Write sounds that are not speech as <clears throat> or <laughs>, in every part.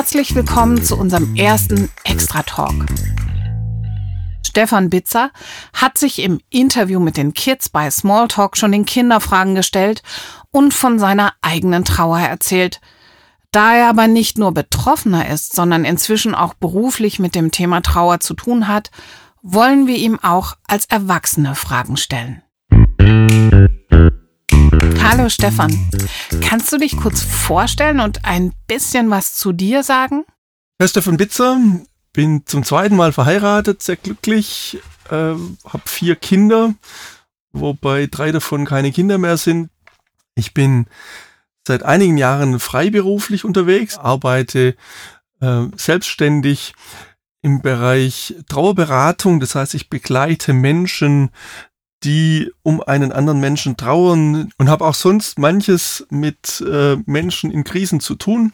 Herzlich willkommen zu unserem ersten Extra Talk. Stefan Bitzer hat sich im Interview mit den Kids bei Smalltalk schon den Kinderfragen gestellt und von seiner eigenen Trauer erzählt. Da er aber nicht nur Betroffener ist, sondern inzwischen auch beruflich mit dem Thema Trauer zu tun hat, wollen wir ihm auch als Erwachsene Fragen stellen. Hallo Stefan, kannst du dich kurz vorstellen und ein bisschen was zu dir sagen? Herr Stefan Bitzer, bin zum zweiten Mal verheiratet, sehr glücklich, äh, habe vier Kinder, wobei drei davon keine Kinder mehr sind. Ich bin seit einigen Jahren freiberuflich unterwegs, arbeite äh, selbstständig im Bereich Trauerberatung. Das heißt, ich begleite Menschen, die um einen anderen Menschen trauern und habe auch sonst manches mit äh, Menschen in Krisen zu tun.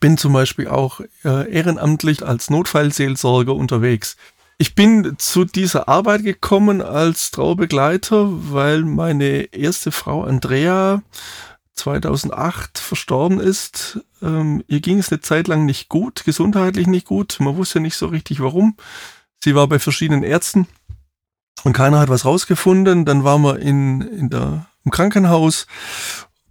Bin zum Beispiel auch äh, ehrenamtlich als Notfallseelsorger unterwegs. Ich bin zu dieser Arbeit gekommen als Trauerbegleiter, weil meine erste Frau Andrea 2008 verstorben ist. Ähm, ihr ging es eine Zeit lang nicht gut, gesundheitlich nicht gut. Man wusste nicht so richtig warum. Sie war bei verschiedenen Ärzten und keiner hat was rausgefunden. Dann waren wir in, in der, im Krankenhaus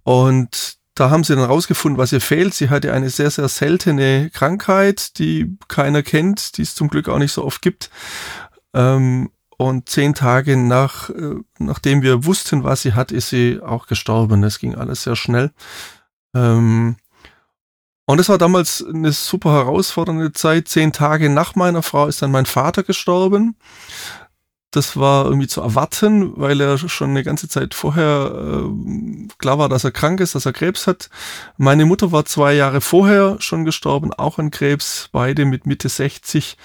und da haben sie dann rausgefunden, was ihr fehlt. Sie hatte eine sehr, sehr seltene Krankheit, die keiner kennt, die es zum Glück auch nicht so oft gibt. Ähm, und zehn Tage nach, äh, nachdem wir wussten, was sie hat, ist sie auch gestorben. Das ging alles sehr schnell. Ähm, und es war damals eine super herausfordernde Zeit. Zehn Tage nach meiner Frau ist dann mein Vater gestorben. Das war irgendwie zu erwarten, weil er schon eine ganze Zeit vorher äh, klar war, dass er krank ist, dass er Krebs hat. Meine Mutter war zwei Jahre vorher schon gestorben, auch an Krebs, beide mit Mitte 60.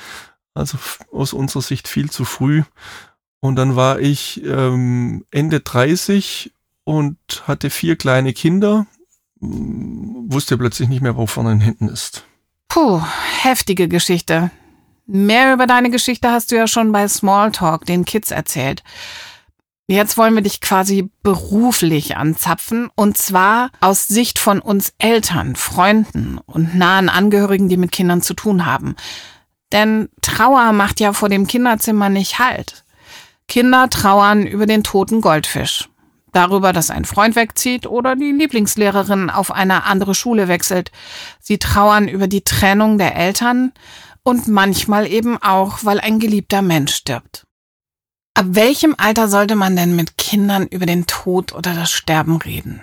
Also aus unserer Sicht viel zu früh. Und dann war ich ähm, Ende 30 und hatte vier kleine Kinder, wusste plötzlich nicht mehr, wo vorne und hinten ist. Puh, heftige Geschichte. Mehr über deine Geschichte hast du ja schon bei Smalltalk, den Kids, erzählt. Jetzt wollen wir dich quasi beruflich anzapfen und zwar aus Sicht von uns Eltern, Freunden und nahen Angehörigen, die mit Kindern zu tun haben. Denn Trauer macht ja vor dem Kinderzimmer nicht Halt. Kinder trauern über den toten Goldfisch. Darüber, dass ein Freund wegzieht oder die Lieblingslehrerin auf eine andere Schule wechselt. Sie trauern über die Trennung der Eltern und manchmal eben auch, weil ein geliebter Mensch stirbt. Ab welchem Alter sollte man denn mit Kindern über den Tod oder das Sterben reden?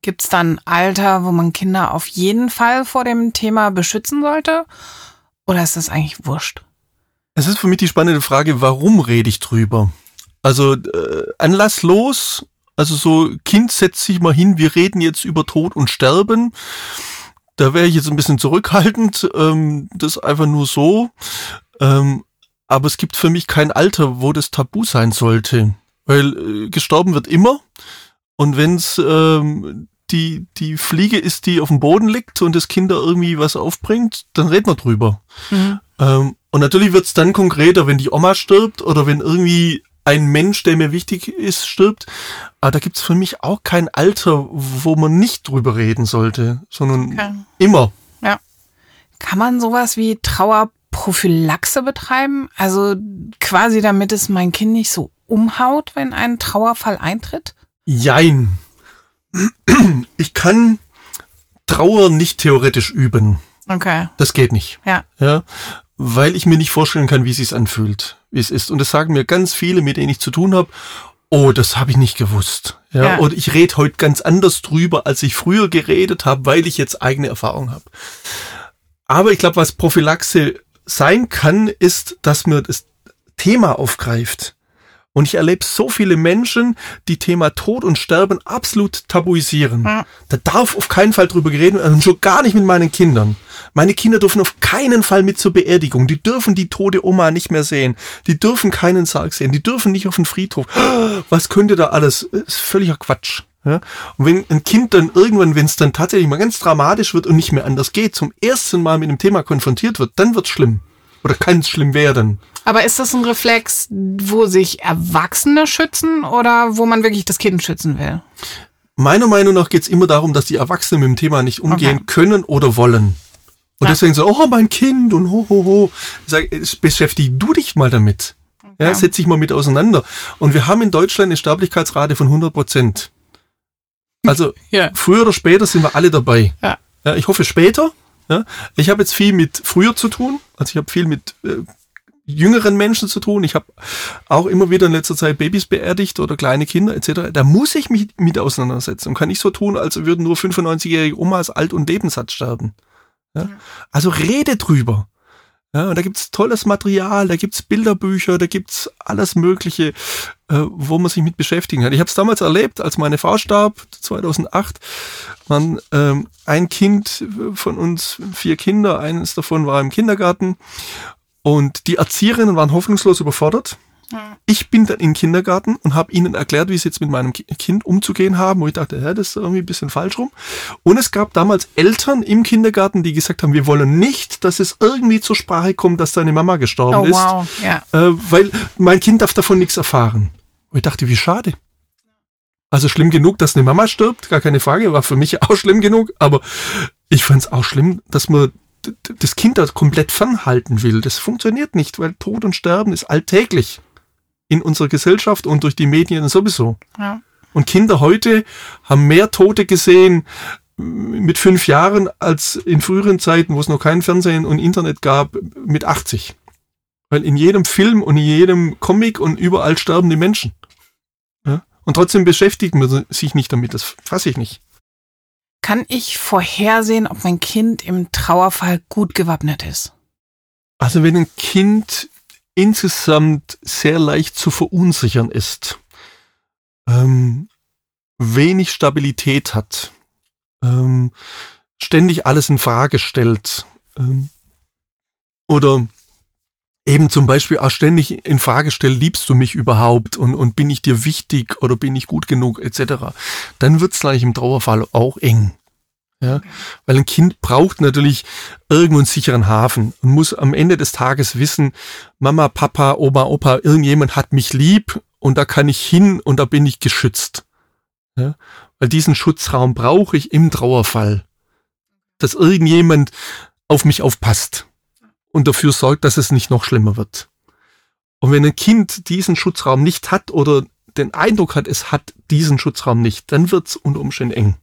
Gibt's dann Alter, wo man Kinder auf jeden Fall vor dem Thema beschützen sollte? Oder ist das eigentlich wurscht? Es ist für mich die spannende Frage, warum rede ich drüber? Also äh, anlasslos, also so Kind setzt sich mal hin, wir reden jetzt über Tod und Sterben. Da wäre ich jetzt ein bisschen zurückhaltend, ähm, das einfach nur so. Ähm, aber es gibt für mich kein Alter, wo das Tabu sein sollte. Weil äh, gestorben wird immer. Und wenn es ähm, die, die Fliege ist, die auf dem Boden liegt und das Kind da irgendwie was aufbringt, dann reden wir drüber. Mhm. Ähm, und natürlich wird's dann konkreter, wenn die Oma stirbt oder wenn irgendwie ein Mensch, der mir wichtig ist, stirbt. Aber da gibt's für mich auch kein Alter, wo man nicht drüber reden sollte, sondern okay. immer. Ja. Kann man sowas wie Trauerprophylaxe betreiben? Also quasi damit es mein Kind nicht so umhaut, wenn ein Trauerfall eintritt? Jein. <clears throat> Ich kann Trauer nicht theoretisch üben. Okay. Das geht nicht. Ja. Ja. Weil ich mir nicht vorstellen kann, wie es sich anfühlt, wie es ist. Und das sagen mir ganz viele, mit denen ich zu tun habe. Oh, das habe ich nicht gewusst. Ja, ja. Und ich rede heute ganz anders drüber, als ich früher geredet habe, weil ich jetzt eigene Erfahrung habe. Aber ich glaube, was Prophylaxe sein kann, ist, dass man das Thema aufgreift. Und ich erlebe so viele Menschen, die Thema Tod und Sterben absolut tabuisieren. Ja. Da darf auf keinen Fall drüber geredet werden, und schon gar nicht mit meinen Kindern. Meine Kinder dürfen auf keinen Fall mit zur Beerdigung. Die dürfen die tote Oma nicht mehr sehen. Die dürfen keinen Sarg sehen. Die dürfen nicht auf den Friedhof. Was könnte da alles? Das ist völliger Quatsch. Ja? Und wenn ein Kind dann irgendwann, wenn es dann tatsächlich mal ganz dramatisch wird und nicht mehr anders geht, zum ersten Mal mit dem Thema konfrontiert wird, dann wird's schlimm. Oder kann es schlimm werden. Aber ist das ein Reflex, wo sich Erwachsene schützen oder wo man wirklich das Kind schützen will? Meiner Meinung nach geht es immer darum, dass die Erwachsenen mit dem Thema nicht umgehen okay. können oder wollen. Und ja. deswegen so, oh, mein Kind und ho, ho, ho. Ich sag, beschäftige du dich mal damit. Ja, ja setz dich mal mit auseinander. Und wir haben in Deutschland eine Sterblichkeitsrate von 100 Prozent. Also <laughs> ja. früher oder später sind wir alle dabei. Ja. ja ich hoffe später. Ja. Ich habe jetzt viel mit früher zu tun. Also ich habe viel mit äh, jüngeren Menschen zu tun. Ich habe auch immer wieder in letzter Zeit Babys beerdigt oder kleine Kinder etc. Da muss ich mich mit auseinandersetzen und kann nicht so tun, als würden nur 95-jährige Omas alt und lebenssatt sterben. Ja. Also rede drüber. Ja, und da gibt's tolles Material, da gibt's Bilderbücher, da gibt's alles Mögliche, äh, wo man sich mit beschäftigen kann. Ich habe es damals erlebt, als meine Frau starb, 2008, waren ähm, ein Kind von uns, vier Kinder, eines davon war im Kindergarten und die Erzieherinnen waren hoffnungslos überfordert. Ich bin dann in den Kindergarten und habe ihnen erklärt, wie sie jetzt mit meinem Kind umzugehen haben, wo ich dachte, ja, das ist irgendwie ein bisschen falsch rum. Und es gab damals Eltern im Kindergarten, die gesagt haben, wir wollen nicht, dass es irgendwie zur Sprache kommt, dass deine Mama gestorben oh, ist, wow. ja. äh, weil mein Kind darf davon nichts erfahren. Und ich dachte, wie schade. Also schlimm genug, dass eine Mama stirbt, gar keine Frage, war für mich <laughs> auch schlimm genug, aber ich fand es auch schlimm, dass man das Kind da komplett fernhalten will. Das funktioniert nicht, weil Tod und Sterben ist alltäglich in unserer Gesellschaft und durch die Medien sowieso. Ja. Und Kinder heute haben mehr Tote gesehen mit fünf Jahren als in früheren Zeiten, wo es noch kein Fernsehen und Internet gab, mit 80. Weil in jedem Film und in jedem Comic und überall sterben die Menschen. Ja? Und trotzdem beschäftigt man sich nicht damit. Das fasse ich nicht. Kann ich vorhersehen, ob mein Kind im Trauerfall gut gewappnet ist? Also wenn ein Kind insgesamt sehr leicht zu verunsichern ist, ähm, wenig Stabilität hat, ähm, ständig alles in Frage stellt ähm, oder eben zum Beispiel auch ständig in Frage stellt, liebst du mich überhaupt und, und bin ich dir wichtig oder bin ich gut genug etc., dann wird es eigentlich im Trauerfall auch eng. Ja, weil ein Kind braucht natürlich irgendwo einen sicheren Hafen und muss am Ende des Tages wissen, Mama, Papa, Oma, Opa, irgendjemand hat mich lieb und da kann ich hin und da bin ich geschützt. Ja, weil diesen Schutzraum brauche ich im Trauerfall, dass irgendjemand auf mich aufpasst und dafür sorgt, dass es nicht noch schlimmer wird. Und wenn ein Kind diesen Schutzraum nicht hat oder den Eindruck hat, es hat diesen Schutzraum nicht, dann wird es unter Umständen eng.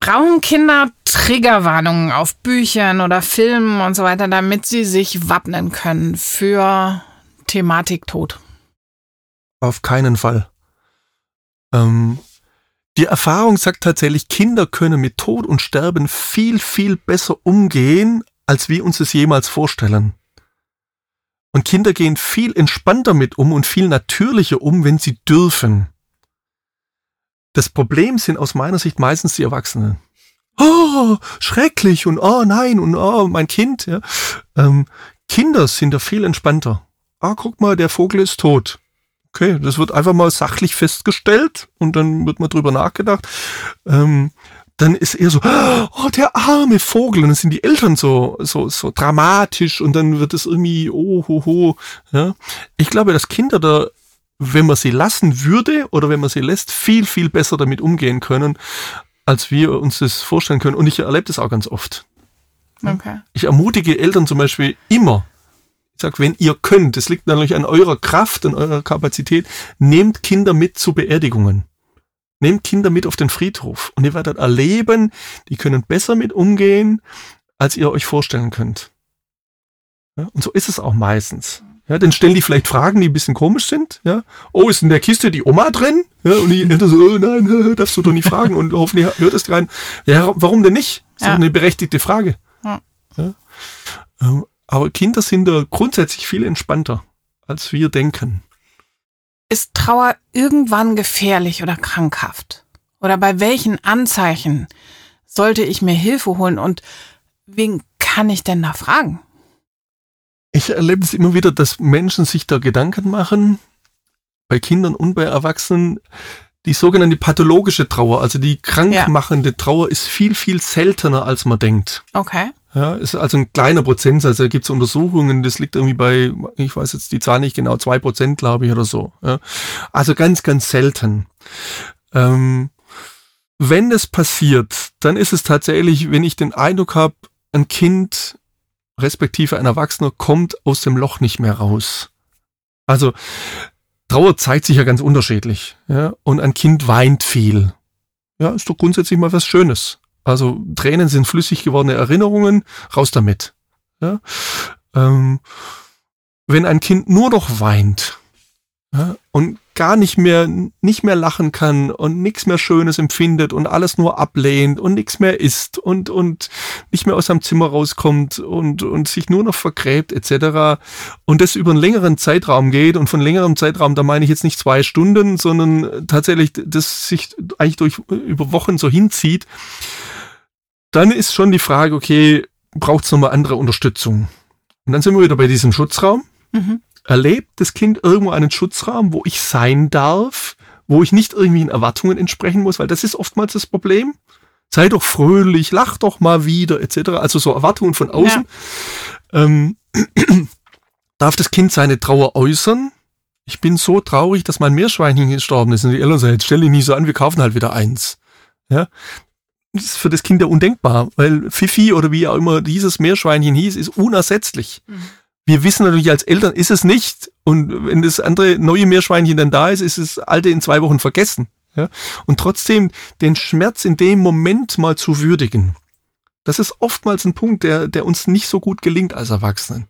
Brauchen Kinder Triggerwarnungen auf Büchern oder Filmen und so weiter, damit sie sich wappnen können für Thematik Tod? Auf keinen Fall. Ähm, die Erfahrung sagt tatsächlich, Kinder können mit Tod und Sterben viel, viel besser umgehen, als wir uns es jemals vorstellen. Und Kinder gehen viel entspannter mit um und viel natürlicher um, wenn sie dürfen. Das Problem sind aus meiner Sicht meistens die Erwachsenen. Oh, schrecklich und oh nein und oh, mein Kind. Ja. Ähm, Kinder sind da viel entspannter. Ah, guck mal, der Vogel ist tot. Okay, das wird einfach mal sachlich festgestellt und dann wird mal drüber nachgedacht. Ähm, dann ist eher so, oh, der arme Vogel. Und dann sind die Eltern so, so, so dramatisch und dann wird es irgendwie, oh, ho, ho. Ja. Ich glaube, dass Kinder da wenn man sie lassen würde oder wenn man sie lässt, viel, viel besser damit umgehen können, als wir uns das vorstellen können. Und ich erlebe das auch ganz oft. Okay. Ich ermutige Eltern zum Beispiel immer, ich sage, wenn ihr könnt, das liegt natürlich an eurer Kraft, an eurer Kapazität, nehmt Kinder mit zu Beerdigungen. Nehmt Kinder mit auf den Friedhof und ihr werdet erleben, die können besser mit umgehen, als ihr euch vorstellen könnt. Ja, und so ist es auch meistens. Ja, dann stellen die vielleicht Fragen, die ein bisschen komisch sind. Ja, oh, ist in der Kiste die Oma drin? Ja, und die <laughs> Eltern so, oh nein, <laughs> darfst du doch nicht fragen und hoffentlich hört es rein. Ja, warum denn nicht? Ist ja. eine berechtigte Frage. Ja. ja. Ähm, aber Kinder sind da grundsätzlich viel entspannter, als wir denken. Ist Trauer irgendwann gefährlich oder krankhaft? Oder bei welchen Anzeichen sollte ich mir Hilfe holen und wen kann ich denn da fragen? Ich erlebe es immer wieder, dass Menschen sich da Gedanken machen, bei Kindern und bei Erwachsenen, die sogenannte pathologische Trauer, also die krankmachende ja. Trauer, ist viel, viel seltener, als man denkt. Okay. Ja, ist also ein kleiner Prozentsatz. Also da gibt es Untersuchungen, das liegt irgendwie bei, ich weiß jetzt die Zahl nicht genau, zwei Prozent, glaube ich, oder so. Ja. Also ganz, ganz selten. Ähm, wenn es passiert, dann ist es tatsächlich, wenn ich den Eindruck habe, ein Kind, respektive ein Erwachsener, kommt aus dem Loch nicht mehr raus. Also Trauer zeigt sich ja ganz unterschiedlich. Ja? Und ein Kind weint viel. Ja, ist doch grundsätzlich mal was Schönes. Also Tränen sind flüssig gewordene Erinnerungen, raus damit. Ja? Ähm, wenn ein Kind nur noch weint ja, und gar nicht mehr, nicht mehr lachen kann und nichts mehr Schönes empfindet und alles nur ablehnt und nichts mehr isst und, und nicht mehr aus seinem Zimmer rauskommt und, und sich nur noch vergräbt etc. Und das über einen längeren Zeitraum geht und von längerem Zeitraum, da meine ich jetzt nicht zwei Stunden, sondern tatsächlich das sich eigentlich durch über Wochen so hinzieht, dann ist schon die Frage, okay, braucht es nochmal andere Unterstützung? Und dann sind wir wieder bei diesem Schutzraum. Mhm erlebt das Kind irgendwo einen Schutzraum, wo ich sein darf, wo ich nicht irgendwie in Erwartungen entsprechen muss, weil das ist oftmals das Problem. Sei doch fröhlich, lach doch mal wieder, etc. Also so Erwartungen von außen. Ja. Ähm, <clears throat> darf das Kind seine Trauer äußern? Ich bin so traurig, dass mein Meerschweinchen gestorben ist. Und die Eltern sagen, jetzt stell dich nicht so an, wir kaufen halt wieder eins. Ja. Das ist für das Kind ja undenkbar, weil Fifi oder wie auch immer dieses Meerschweinchen hieß, ist unersetzlich. Mhm wir wissen natürlich als Eltern, ist es nicht. Und wenn das andere neue Meerschweinchen dann da ist, ist das alte in zwei Wochen vergessen. Ja? Und trotzdem den Schmerz in dem Moment mal zu würdigen. Das ist oftmals ein Punkt, der, der uns nicht so gut gelingt als Erwachsenen.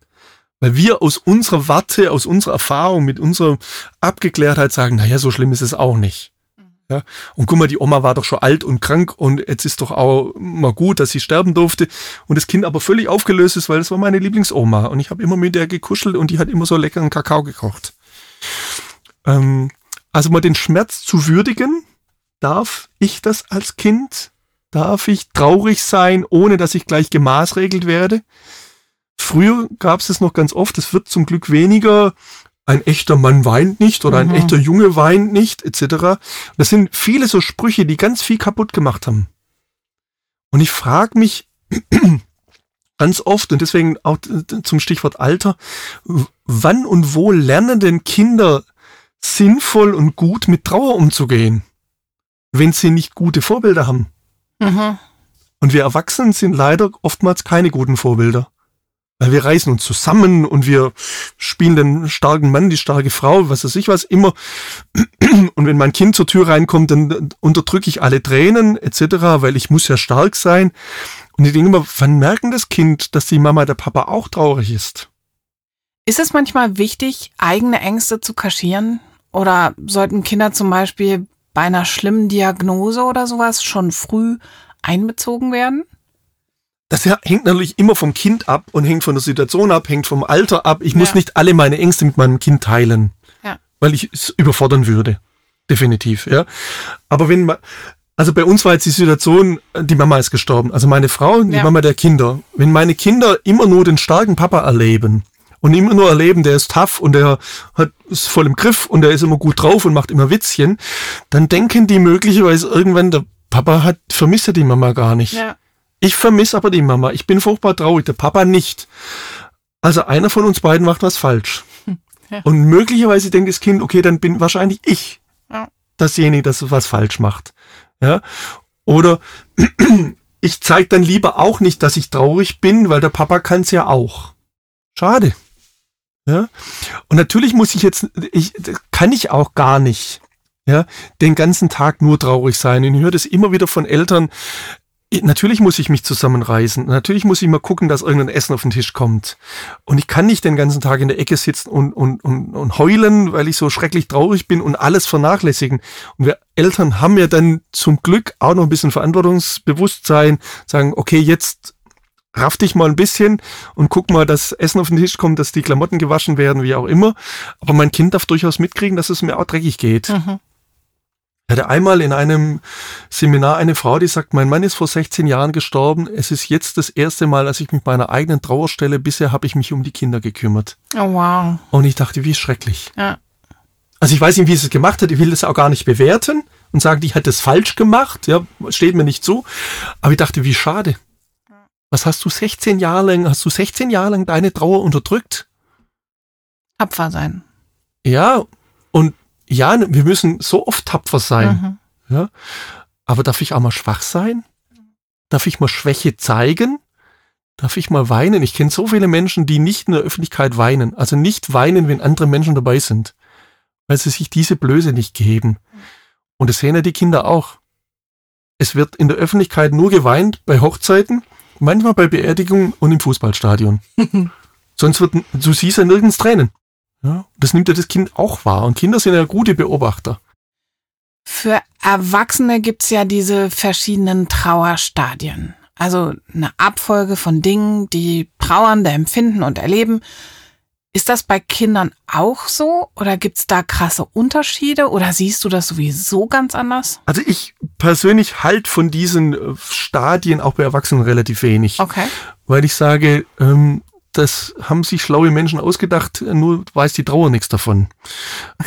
Weil wir aus unserer Warte, aus unserer Erfahrung, mit unserer Abgeklärtheit sagen, naja, so schlimm ist es auch nicht. Ja? Und guck mal, die Oma war doch schon alt und krank und jetzt ist doch auch mal gut, dass sie sterben durfte. Und das Kind aber völlig aufgelöst ist, weil das war meine Lieblingsoma. Und ich habe immer mit der gekuschelt und die hat immer so leckeren Kakao gekocht. Ähm, also mal den Schmerz zu würdigen, darf ich das als Kind? Darf ich traurig sein, ohne dass ich gleich gemaßregelt werde? Früher gab es es noch ganz oft, es wird zum Glück weniger, ein echter Mann weint nicht oder mhm. ein echter Junge weint nicht, etc. Das sind viele so Sprüche, die ganz viel kaputt gemacht haben. Und ich frage mich <clears throat> ganz oft, und deswegen auch zum Stichwort Alter, wann und wo lernen denn Kinder sinnvoll und gut mit Trauer umzugehen, wenn sie nicht gute Vorbilder haben? Mhm. Und wir Erwachsenen sind leider oftmals keine guten Vorbilder. Weil wir reißen uns zusammen und wir spielen den starken Mann, die starke Frau, was weiß ich was, immer. <clears throat> Und wenn mein Kind zur Tür reinkommt, dann unterdrücke ich alle Tränen etc., weil ich muss ja stark sein. Und ich denke immer, wann merken das Kind, dass die Mama, der Papa auch traurig ist? Ist es manchmal wichtig, eigene Ängste zu kaschieren? Oder sollten Kinder zum Beispiel bei einer schlimmen Diagnose oder sowas schon früh einbezogen werden? Das hängt natürlich immer vom Kind ab und hängt von der Situation ab, hängt vom Alter ab. Ich ja. muss nicht alle meine Ängste mit meinem Kind teilen, ja. weil ich es überfordern würde. Definitiv, ja. Aber wenn man, also bei uns war jetzt die Situation, die Mama ist gestorben, also meine Frau, die ja. Mama der Kinder. Wenn meine Kinder immer nur den starken Papa erleben und immer nur erleben, der ist tough und der hat ist voll im Griff und der ist immer gut drauf und macht immer Witzchen, dann denken die möglicherweise irgendwann, der Papa hat vermisst ja die Mama gar nicht. Ja. Ich vermisse aber die Mama. Ich bin furchtbar traurig, der Papa nicht. Also einer von uns beiden macht was falsch. <laughs> Ja. Und möglicherweise denkt das Kind, okay, dann bin wahrscheinlich ich ja. dasjenige, das was falsch macht. Ja. Oder <clears throat> ich zeige dann lieber auch nicht, dass ich traurig bin, weil der Papa kann es ja auch. Schade. Ja. Und natürlich muss ich jetzt, ich, kann ich auch gar nicht. Ja, den ganzen Tag nur traurig sein. Und ich höre das immer wieder von Eltern, Natürlich muss ich mich zusammenreißen. Natürlich muss ich mal gucken, dass irgendein Essen auf den Tisch kommt. Und ich kann nicht den ganzen Tag in der Ecke sitzen und, und, und, und heulen, weil ich so schrecklich traurig bin und alles vernachlässigen. Und wir Eltern haben ja dann zum Glück auch noch ein bisschen Verantwortungsbewusstsein, sagen, okay, jetzt raff dich mal ein bisschen und guck mal, dass Essen auf den Tisch kommt, dass die Klamotten gewaschen werden, wie auch immer. Aber mein Kind darf durchaus mitkriegen, dass es mir auch dreckig geht. Mhm. Ich hatte einmal in einem Seminar eine Frau, die sagt, mein Mann ist vor 16 Jahren gestorben. Es ist jetzt das erste Mal, dass ich mich meiner eigenen Trauer stelle. Bisher habe ich mich um die Kinder gekümmert. Oh wow. Und ich dachte, wie schrecklich. Ja. Also ich weiß nicht, wie sie es gemacht hat. Ich will das auch gar nicht bewerten und sagen, die hat es falsch gemacht. Ja, steht mir nicht zu. Aber ich dachte, wie schade. Was hast du 16 Jahre lang, hast du 16 Jahre lang deine Trauer unterdrückt? Tapfer sein. Ja, und ja, wir müssen so oft tapfer sein. Mhm. Ja, aber darf ich auch mal schwach sein? Darf ich mal Schwäche zeigen? darf ich mal weinen? Ich kenne so viele Menschen, die nicht in der Öffentlichkeit weinen. Also nicht weinen, wenn andere Menschen dabei sind. Weil sie sich diese Blöße nicht geben. Und das sehen ja die Kinder auch. Es wird in der Öffentlichkeit nur geweint bei Hochzeiten, manchmal bei Beerdigungen und im Fußballstadion. <laughs> Sonst wird, du siehst ja nirgends Tränen. Ja, das nimmt ja das Kind auch wahr. Und Kinder sind ja gute Beobachter. Für Erwachsene gibt's ja diese verschiedenen Trauerstadien. Also eine Abfolge von Dingen, die Trauernde empfinden und erleben. Ist das bei Kindern auch so oder gibt's da krasse Unterschiede oder siehst du das sowieso ganz anders? Also ich persönlich halt von diesen äh, Stadien auch bei Erwachsenen relativ wenig. Okay. Weil ich sage, ähm, das haben sich schlaue Menschen ausgedacht, nur weiß die Trauer nichts davon.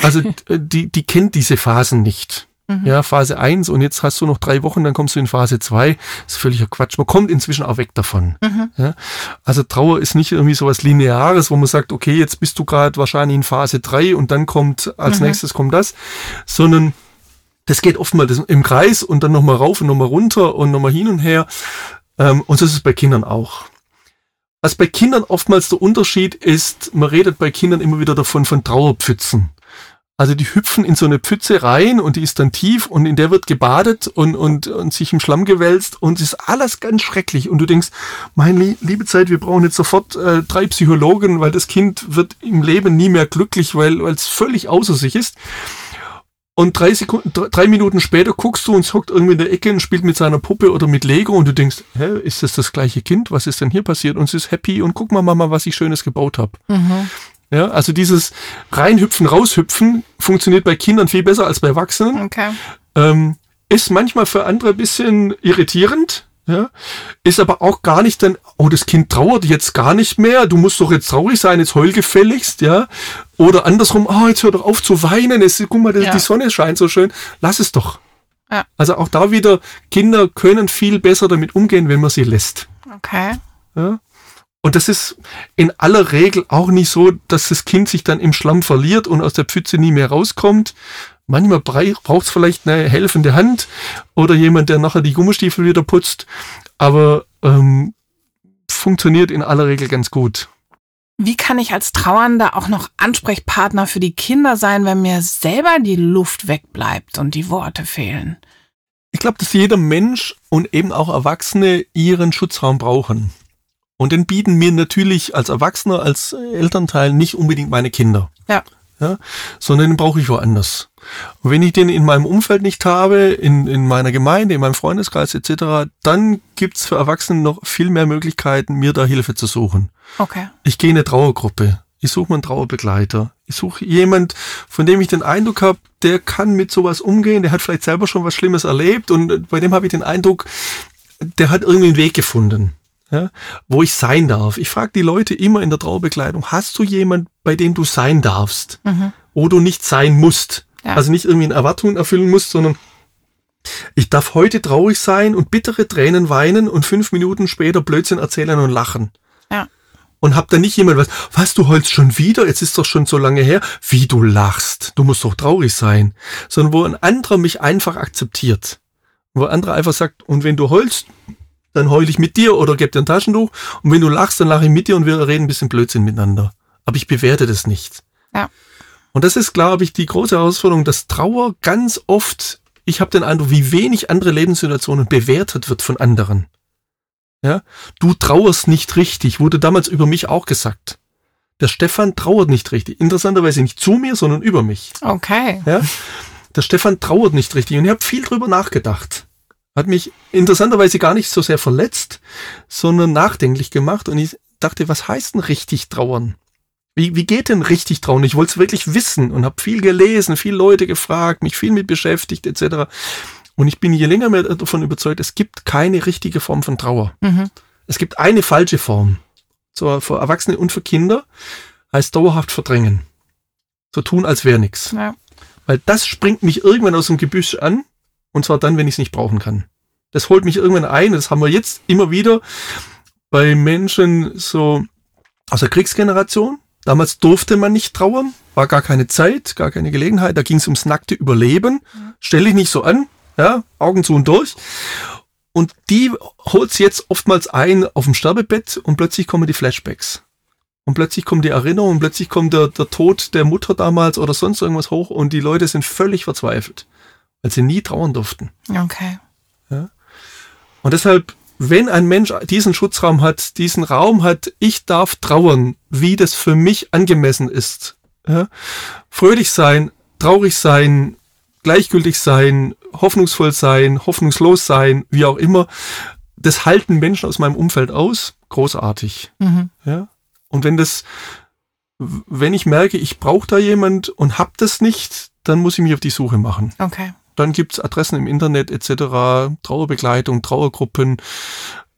Also <laughs> die, die kennt diese Phasen nicht. Mhm. Ja, Phase 1 und jetzt hast du noch drei Wochen, dann kommst du in Phase 2. Das ist völliger Quatsch. Man kommt inzwischen auch weg davon. Mhm. Ja, also Trauer ist nicht irgendwie so was Lineares, wo man sagt, okay, jetzt bist du gerade wahrscheinlich in Phase 3 und dann kommt, als mhm. nächstes kommt das, sondern das geht oftmals im Kreis und dann nochmal rauf und nochmal runter und nochmal hin und her. Ähm, und so ist es bei Kindern auch. Was bei Kindern oftmals der Unterschied ist, man redet bei Kindern immer wieder davon von Trauerpfützen. Also die hüpfen in so eine Pfütze rein und die ist dann tief und in der wird gebadet und, und, und sich im Schlamm gewälzt und es ist alles ganz schrecklich. Und du denkst, meine liebe Zeit, wir brauchen jetzt sofort äh, drei Psychologen, weil das Kind wird im Leben nie mehr glücklich, weil es völlig außer sich ist. Und drei Sekunden, drei Minuten später guckst du und es hockt irgendwie in der Ecke und spielt mit seiner Puppe oder mit Lego und du denkst, hä, ist das das gleiche Kind? Was ist denn hier passiert? Und es ist happy und guck mal, Mama, was ich Schönes gebaut habe. Mhm. Ja, also dieses reinhüpfen, raushüpfen funktioniert bei Kindern viel besser als bei Erwachsenen. Okay. Ähm, ist manchmal für andere ein bisschen irritierend, ja, ist aber auch gar nicht dann, oh, das Kind trauert jetzt gar nicht mehr, du musst doch jetzt traurig sein, jetzt heul gefälligst, ja. Oder andersrum, oh, jetzt hör doch auf zu weinen, jetzt, guck mal, die, ja. die Sonne scheint so schön, lass es doch. Ja. Also auch da wieder, Kinder können viel besser damit umgehen, wenn man sie lässt. Okay. Ja. Und das ist in aller Regel auch nicht so, dass das Kind sich dann im Schlamm verliert und aus der Pfütze nie mehr rauskommt, Manchmal braucht es vielleicht eine helfende Hand oder jemand, der nachher die Gummistiefel wieder putzt, aber ähm, funktioniert in aller Regel ganz gut. Wie kann ich als Trauernder auch noch Ansprechpartner für die Kinder sein, wenn mir selber die Luft wegbleibt und die Worte fehlen? Ich glaube, dass jeder Mensch und eben auch Erwachsene ihren Schutzraum brauchen. Und den bieten mir natürlich als Erwachsener, als Elternteil nicht unbedingt meine Kinder. Ja ja, sondern den brauche ich woanders. Und wenn ich den in meinem Umfeld nicht habe, in, in meiner Gemeinde, in meinem Freundeskreis etc., dann gibt's für Erwachsene noch viel mehr Möglichkeiten, mir da Hilfe zu suchen. Okay. Ich gehe in eine Trauergruppe. Ich suche mir einen Trauerbegleiter. Ich suche jemand, von dem ich den Eindruck habe, der kann mit sowas umgehen, der hat vielleicht selber schon was Schlimmes erlebt und bei dem habe ich den Eindruck, der hat irgendwie einen Weg gefunden ja, wo ich sein darf. Ich frage die Leute immer in der Trauerbekleidung, hast du jemand, bei dem du sein darfst, mhm. wo du nicht sein musst? Ja. Also nicht irgendwie eine Erwartung erfüllen musst, sondern ich darf heute traurig sein und bittere Tränen weinen und fünf Minuten später Blödsinn erzählen und lachen. Ja. Und hab da nicht jemand was, was, du heulst schon wieder? Jetzt ist doch schon so lange her. Wie du lachst. Du musst doch traurig sein. Sondern wo ein anderer mich einfach akzeptiert. Wo ein anderer einfach sagt, und wenn du heulst, dann heul ich mit dir oder geb dir ein Taschentuch. Und wenn du lachst, dann lache ich mit dir und wir reden ein bisschen Blödsinn miteinander. Aber ich bewerte das nicht. Ja. Und das ist, glaube ich, die große Herausforderung, dass Trauer ganz oft, ich habe den Eindruck, wie wenig andere Lebenssituationen bewertet wird von anderen. Ja, du trauerst nicht richtig, wurde damals über mich auch gesagt. Der Stefan trauert nicht richtig. Interessanterweise nicht zu mir, sondern über mich. Okay. Ja, der Stefan trauert nicht richtig. Und ich habe viel drüber nachgedacht. Hat mich interessanterweise gar nicht so sehr verletzt, sondern nachdenklich gemacht. Und ich dachte, was heißt denn richtig trauern? Wie, wie geht denn richtig trauern? Ich wollte es wirklich wissen und habe viel gelesen, viele Leute gefragt, mich viel mit beschäftigt etc. Und ich bin je länger mehr davon überzeugt, es gibt keine richtige Form von Trauer. Mhm. Es gibt eine falsche Form. So für Erwachsene und für Kinder heißt dauerhaft verdrängen. So tun, als wäre nichts. Ja. Weil das springt mich irgendwann aus dem Gebüsch an und zwar dann, wenn ich es nicht brauchen kann. Das holt mich irgendwann ein. Das haben wir jetzt immer wieder bei Menschen so aus der Kriegsgeneration. Damals durfte man nicht trauern, war gar keine Zeit, gar keine Gelegenheit. Da ging es ums nackte Überleben. Stell dich nicht so an, ja, Augen zu und durch. und die holt's jetzt oftmals ein auf dem Sterbebett und plötzlich kommen die Flashbacks. Und plötzlich kommen die Erinnerungen, plötzlich kommt der, der Tod der Mutter damals oder sonst irgendwas hoch und die Leute sind völlig verzweifelt, weil sie nie trauern durften. Okay. Ja? Und deshalb, wenn ein Mensch diesen Schutzraum hat, diesen Raum hat, ich darf trauern, wie das für mich angemessen ist. Ja? Fröhlich sein, traurig sein, gleichgültig sein, hoffnungsvoll sein, hoffnungslos sein, wie auch immer. Das halten Menschen aus meinem Umfeld aus. Großartig. Mhm. Ja? Und wenn das, wenn ich merke, ich brauche da jemand und hab das nicht, dann muss ich mich auf die Suche machen. Okay. Dann gibt's Adressen im Internet etc., Trauerbegleitung, Trauergruppen.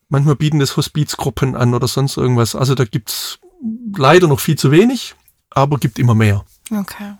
Manchmal bieten das Hospizgruppen an oder sonst irgendwas. Also da gibt's leider noch viel zu wenig, aber gibt immer mehr. Okay.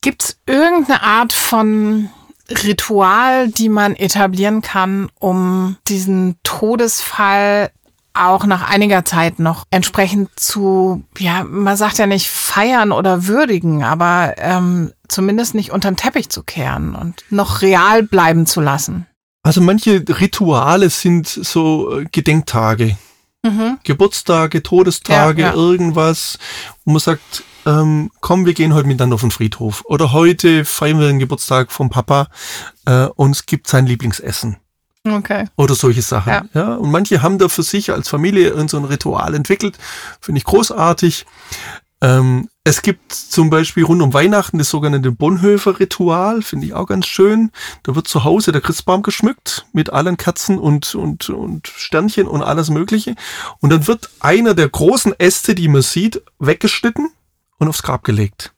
Gibt's irgendeine Art von Ritual, die man etablieren kann, um diesen Todesfall auch nach einiger Zeit noch entsprechend zu, ja, man sagt ja nicht feiern oder würdigen, aber ähm, zumindest nicht unter den Teppich zu kehren und noch real bleiben zu lassen. Also manche Rituale sind so äh, Gedenktage. Mhm. Geburtstage, Todestage, Ja, ja. irgendwas, wo man sagt, ähm, komm, wir gehen heute miteinander auf den Friedhof. Oder heute feiern wir den Geburtstag vom Papa äh, und es gibt sein Lieblingsessen. Okay. Oder solche Sachen. Ja. Ja. und manche haben da für sich als Familie so ein Ritual entwickelt. Finde ich großartig. Ähm, es gibt zum Beispiel rund um Weihnachten das sogenannte Bonhoeffer-Ritual, finde ich auch ganz schön. Da wird zu Hause der Christbaum geschmückt mit allen Kerzen und, und, und Sternchen und alles Mögliche. Und dann wird einer der großen Äste, die man sieht, weggeschnitten und aufs Grab gelegt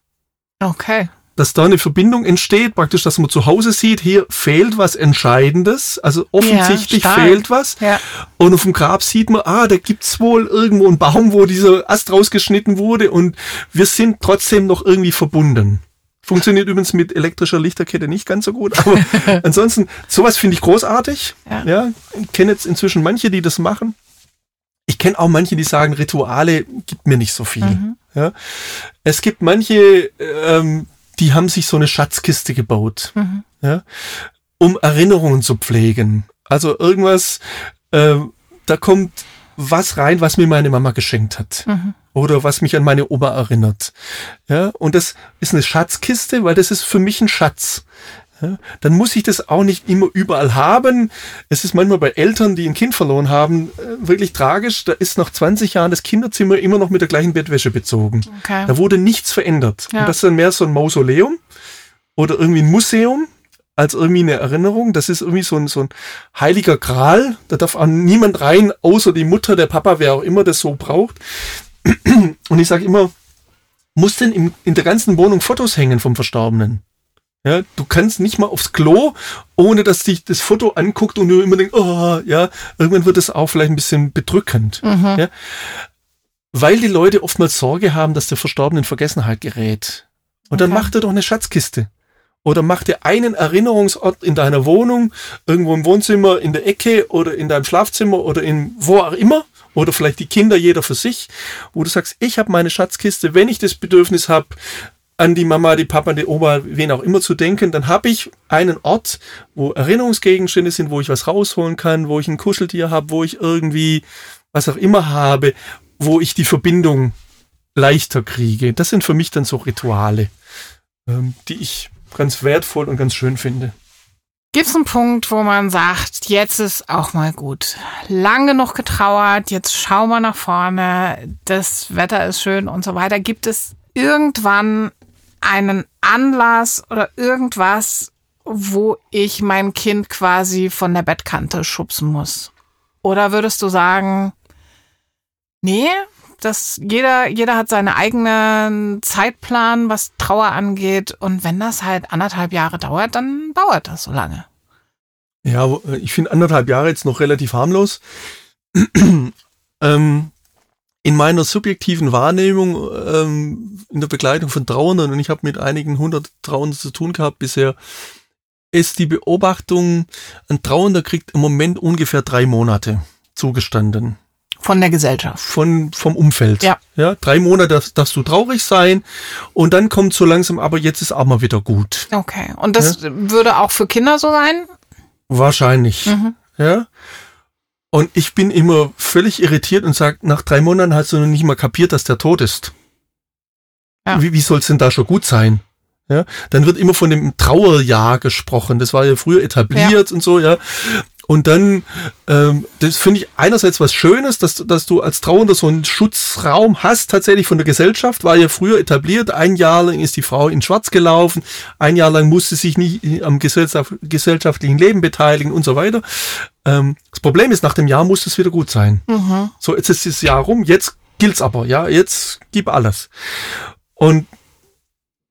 Okay. Dass da eine Verbindung entsteht, praktisch, dass man zu Hause sieht, hier fehlt was Entscheidendes, also offensichtlich stark. fehlt was. Ja. Und auf dem Grab sieht man, ah, da gibt's wohl irgendwo einen Baum, wo dieser Ast rausgeschnitten wurde und wir sind trotzdem noch irgendwie verbunden. Funktioniert übrigens mit elektrischer Lichterkette nicht ganz so gut, aber <laughs> ansonsten, sowas finde ich großartig. Ja. Ja, ich kenne jetzt inzwischen manche, die das machen. Ich kenne auch manche, die sagen, Rituale gibt mir nicht so viel. Mhm. Ja. Es gibt manche, ähm, die haben sich so eine Schatzkiste gebaut, Mhm. ja, um Erinnerungen zu pflegen. Also irgendwas, ähm, da kommt was rein, was mir meine Mama geschenkt hat. Mhm. Oder was mich an meine Oma erinnert. Ja, und das ist eine Schatzkiste, weil das ist für mich ein Schatz. Ja, dann muss ich das auch nicht immer überall haben. Es ist manchmal bei Eltern, die ein Kind verloren haben, äh, wirklich tragisch. Da ist nach 20 Jahren das Kinderzimmer immer noch mit der gleichen Bettwäsche bezogen. Okay. Da wurde nichts verändert. Ja. Und das ist dann mehr so ein Mausoleum oder irgendwie ein Museum als irgendwie eine Erinnerung. Das ist irgendwie so ein, so ein heiliger Gral. Da darf auch niemand rein, außer die Mutter, der Papa, wer auch immer das so braucht. Und ich sage immer, muss denn in der ganzen Wohnung Fotos hängen vom Verstorbenen? Ja, du kannst nicht mal aufs Klo, ohne dass dich das Foto anguckt und du immer denkst, oh, ja, irgendwann wird es auch vielleicht ein bisschen bedrückend. Mhm. Ja, weil die Leute oftmals Sorge haben, dass der Verstorbene in Vergessenheit gerät. Und dann Okay. mach dir doch eine Schatzkiste. Oder mach dir einen Erinnerungsort in deiner Wohnung, irgendwo im Wohnzimmer, in der Ecke oder in deinem Schlafzimmer oder in wo auch immer. Oder vielleicht die Kinder, jeder für sich, wo du sagst, ich habe meine Schatzkiste, wenn ich das Bedürfnis habe, an die Mama, die Papa, die Oma, wen auch immer zu denken, dann habe ich einen Ort, wo Erinnerungsgegenstände sind, wo ich was rausholen kann, wo ich ein Kuscheltier habe, wo ich irgendwie was auch immer habe, wo ich die Verbindung leichter kriege. Das sind für mich dann so Rituale, ähm, die ich ganz wertvoll und ganz schön finde. Gibt es einen Punkt, wo man sagt, jetzt ist auch mal gut. Lang genug getrauert, jetzt schauen wir nach vorne, das Wetter ist schön und so weiter. Gibt es irgendwann einen Anlass oder irgendwas, wo ich mein Kind quasi von der Bettkante schubsen muss? Oder würdest du sagen, nee, das, jeder, jeder hat seinen eigenen Zeitplan, was Trauer angeht. Und wenn das halt anderthalb Jahre dauert, dann dauert das so lange. Ja, wo- ich finde anderthalb Jahre jetzt noch relativ harmlos. <clears throat> ähm, in meiner subjektiven Wahrnehmung ähm, in der Begleitung von Trauernden, und ich habe mit einigen hundert Trauernden zu tun gehabt bisher, ist die Beobachtung, ein Trauernder kriegt im Moment ungefähr drei Monate zugestanden. Von der Gesellschaft. von, vom Umfeld. Ja. ja drei Monate darfst, darfst du traurig sein und dann kommt so langsam, aber jetzt ist auch mal wieder gut. Okay. Und das würde auch für Kinder so sein? Wahrscheinlich. Mhm. Ja. Und ich bin immer völlig irritiert und sage, nach drei Monaten hast du noch nicht mal kapiert, dass der tot ist. Ja. Wie, wie soll es denn da schon gut sein? Ja, dann wird immer von dem Trauerjahr gesprochen. Das war ja früher etabliert ja. und so, ja. Und dann, ähm, das finde ich einerseits was Schönes, dass, dass du als Trauernder so einen Schutzraum hast, tatsächlich von der Gesellschaft, war ja früher etabliert. Ein Jahr lang ist die Frau in Schwarz gelaufen, ein Jahr lang musste sich nicht am gesellschaft, gesellschaftlichen Leben beteiligen und so weiter. Ähm, das Problem ist, nach dem Jahr muss es wieder gut sein. Mhm. So, jetzt ist das Jahr rum, jetzt gilt's aber, ja, jetzt gib alles. Und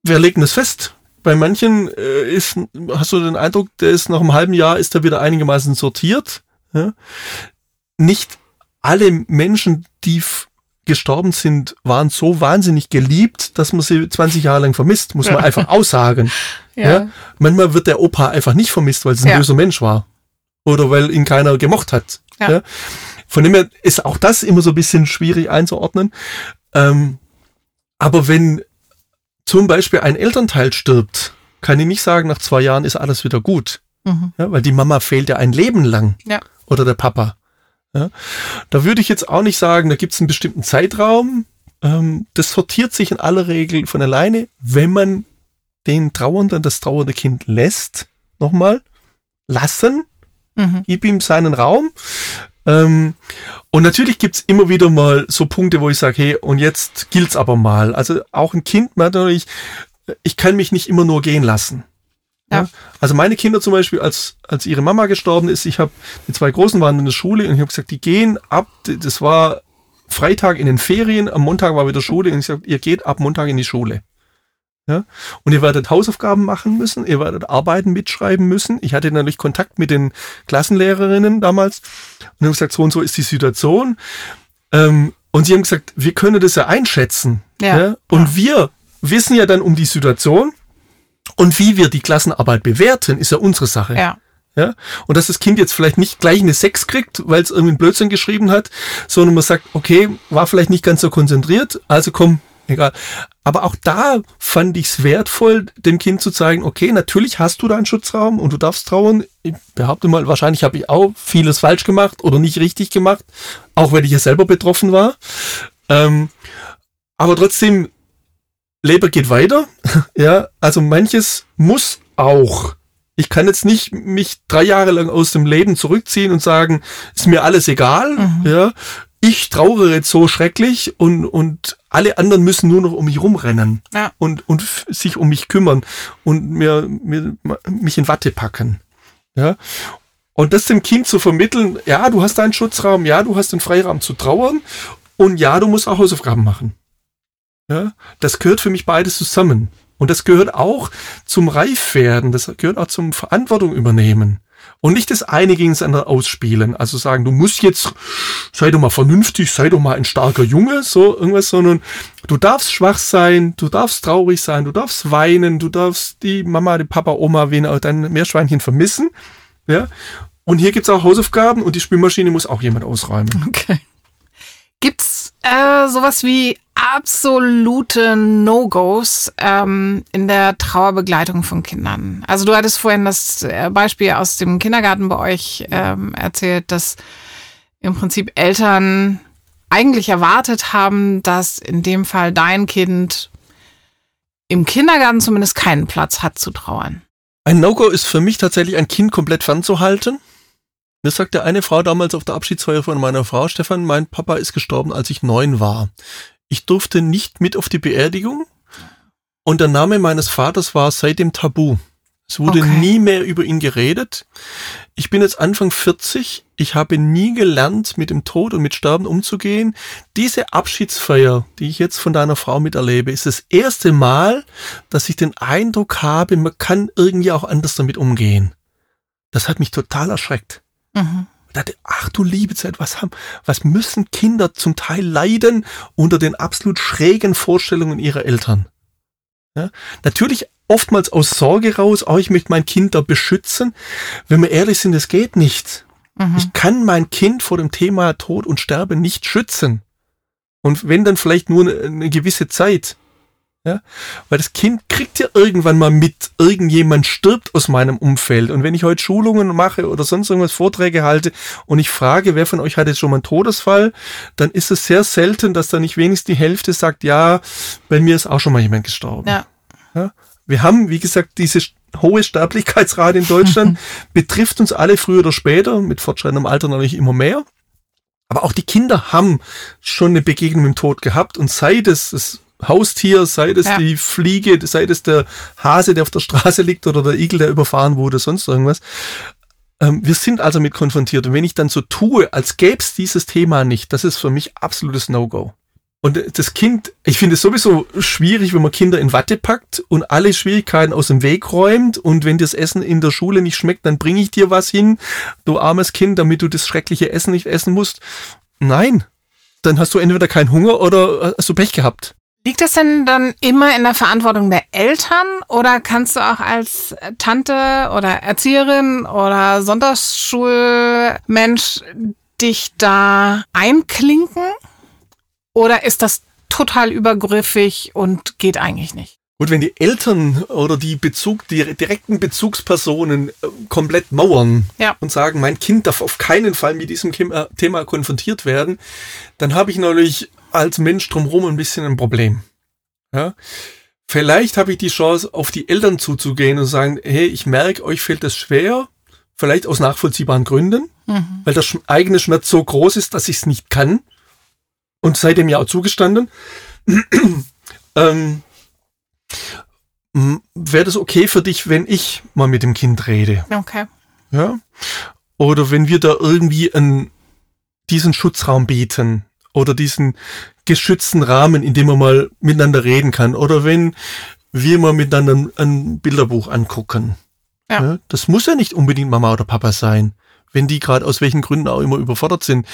wir legen das fest. Bei manchen äh, ist, hast du den Eindruck, der ist nach einem halben Jahr ist er wieder einigermaßen sortiert. Ja? Nicht alle Menschen, die gestorben sind, waren so wahnsinnig geliebt, dass man sie 20 Jahre lang vermisst, muss man einfach aussagen. <laughs> Ja. ja. Manchmal wird der Opa einfach nicht vermisst, weil es ein ja. böser Mensch war. Oder weil ihn keiner gemocht hat. Ja. ja. Von dem her ist auch das immer so ein bisschen schwierig einzuordnen. Ähm, aber wenn zum Beispiel ein Elternteil stirbt, kann ich nicht sagen, nach zwei Jahren ist alles wieder gut. Mhm. Ja, weil die Mama fehlt ja ein Leben lang. Ja. Oder der Papa. Ja, da würde ich jetzt auch nicht sagen, da gibt es einen bestimmten Zeitraum. Ähm, das sortiert sich in aller Regel von alleine, wenn man den Trauernden, das trauernde Kind lässt. Nochmal, lassen. Mhm. Gib ihm seinen Raum. Ähm, und natürlich gibt's immer wieder mal so Punkte, wo ich sage, hey, und jetzt gilt's aber mal. Also auch ein Kind, natürlich, ich kann mich nicht immer nur gehen lassen. Ja. ja. Also meine Kinder zum Beispiel, als, als ihre Mama gestorben ist, ich habe, die zwei Großen waren in der Schule und ich habe gesagt, die gehen ab, das war Freitag in den Ferien, am Montag war wieder Schule und ich gesagt, ihr geht ab Montag in die Schule. Ja? Und ihr werdet Hausaufgaben machen müssen, ihr werdet Arbeiten mitschreiben müssen. Ich hatte natürlich Kontakt mit den Klassenlehrerinnen damals und haben gesagt, so und so ist die Situation. Ähm, und sie haben gesagt, wir können das ja einschätzen. Ja. ja? Und ja. wir wissen ja dann um die Situation und wie wir die Klassenarbeit bewerten, ist ja unsere Sache. Ja. Ja? Und dass das Kind jetzt vielleicht nicht gleich eine Sex kriegt, weil es irgendwie einen Blödsinn geschrieben hat, sondern man sagt, okay, war vielleicht nicht ganz so konzentriert, also komm, egal. Aber auch da fand ich es wertvoll, dem Kind zu zeigen, okay, natürlich hast du da einen Schutzraum und du darfst trauen. Ich behaupte mal, wahrscheinlich habe ich auch vieles falsch gemacht oder nicht richtig gemacht, auch wenn ich ja selber betroffen war. Ähm, aber trotzdem, Leben geht weiter. <laughs> ja, also manches muss auch. Ich kann jetzt nicht mich drei Jahre lang aus dem Leben zurückziehen und sagen, ist mir alles egal. Mhm. Ja, ich trauere jetzt so schrecklich und, und alle anderen müssen nur noch um mich rumrennen ja. und, und sich um mich kümmern und mir, mir, mich in Watte packen. Ja. Und das dem Kind zu vermitteln, ja, du hast einen Schutzraum, ja, du hast den Freiraum zu trauern und ja, du musst auch Hausaufgaben machen. Ja, das gehört für mich beides zusammen. Und das gehört auch zum Reifwerden, das gehört auch zum Verantwortung übernehmen. Und nicht das eine gegen das andere ausspielen. Also sagen, du musst jetzt, sei doch mal vernünftig, sei doch mal ein starker Junge, so irgendwas, sondern du darfst schwach sein, du darfst traurig sein, du darfst weinen, du darfst die Mama, die Papa, Oma, wen auch dein Meerschweinchen vermissen. Ja. Und hier gibt's auch Hausaufgaben und die Spülmaschine muss auch jemand ausräumen. Okay. Gibt's äh, sowas wie absolute No-Gos ähm, in der Trauerbegleitung von Kindern? Also du hattest vorhin das äh, Beispiel aus dem Kindergarten bei euch ähm, erzählt, dass im Prinzip Eltern eigentlich erwartet haben, dass in dem Fall dein Kind im Kindergarten zumindest keinen Platz hat zu trauern. Ein No-Go ist für mich tatsächlich ein Kind komplett fernzuhalten. Mir sagte eine Frau damals auf der Abschiedsfeier von meiner Frau, Stefan, mein Papa ist gestorben, als ich neun war. Ich durfte nicht mit auf die Beerdigung und der Name meines Vaters war seitdem tabu. Es wurde okay. nie mehr über ihn geredet. Ich bin jetzt Anfang 40. Ich habe nie gelernt, mit dem Tod und mit Sterben umzugehen. Diese Abschiedsfeier, die ich jetzt von deiner Frau miterlebe, ist das erste Mal, dass ich den Eindruck habe, man kann irgendwie auch anders damit umgehen. Das hat mich total erschreckt. Mhm. dachte, ach du liebe Zeit, was haben, was müssen Kinder zum Teil leiden unter den absolut schrägen Vorstellungen ihrer Eltern? Ja, natürlich oftmals aus Sorge raus, oh, ich möchte mein Kind da beschützen. Wenn wir ehrlich sind, es geht nicht. Mhm. Ich kann mein Kind vor dem Thema Tod und Sterben nicht schützen. Und wenn dann vielleicht nur eine gewisse Zeit. Ja? Weil das Kind kriegt ja irgendwann mal mit, irgendjemand stirbt aus meinem Umfeld. Und wenn ich heute Schulungen mache oder sonst irgendwas Vorträge halte und ich frage, wer von euch hat jetzt schon mal einen Todesfall, dann ist es sehr selten, dass da nicht wenigstens die Hälfte sagt, ja, bei mir ist auch schon mal jemand gestorben. Ja. Ja? Wir haben, wie gesagt, diese hohe Sterblichkeitsrate in Deutschland, <laughs> betrifft uns alle früher oder später, mit fortschreitendem Alter natürlich immer mehr. Aber auch die Kinder haben schon eine Begegnung mit dem Tod gehabt und sei das das Haustier, sei das Ja. die Fliege, sei das der Hase, der auf der Straße liegt oder der Igel, der überfahren wurde, sonst irgendwas. Ähm, wir sind also mit konfrontiert. Und wenn ich dann so tue, als gäbe es dieses Thema nicht, das ist für mich absolutes No-Go. Und das Kind, ich finde es sowieso schwierig, wenn man Kinder in Watte packt und alle Schwierigkeiten aus dem Weg räumt. Und wenn das Essen in der Schule nicht schmeckt, dann bringe ich dir was hin, du armes Kind, damit du das schreckliche Essen nicht essen musst. Nein, dann hast du entweder keinen Hunger oder hast du Pech gehabt. Liegt das denn dann immer in der Verantwortung der Eltern oder kannst du auch als Tante oder Erzieherin oder Sonntagsschulmensch dich da einklinken? Oder ist das total übergriffig und geht eigentlich nicht? Gut, wenn die Eltern oder die Bezug, die direkten Bezugspersonen äh, komplett mauern Ja. und sagen, mein Kind darf auf keinen Fall mit diesem äh, Thema konfrontiert werden, dann habe ich natürlich als Mensch drumherum ein bisschen ein Problem. Ja? Vielleicht habe ich die Chance, auf die Eltern zuzugehen und sagen, hey, ich merke, euch fällt das schwer, vielleicht aus nachvollziehbaren Gründen, Mhm. weil der Sch- eigene Schmerz so groß ist, dass ich es nicht kann. Und seitdem ja auch zugestanden. <clears throat> ähm, Wäre das okay für dich, wenn ich mal mit dem Kind rede? Okay. Ja? Oder wenn wir da irgendwie einen, diesen Schutzraum bieten oder diesen geschützten Rahmen, in dem man mal miteinander reden kann. Oder wenn wir mal miteinander ein, Bilderbuch angucken. Ja. Das muss ja nicht unbedingt Mama oder Papa sein, wenn die gerade aus welchen Gründen auch immer überfordert sind.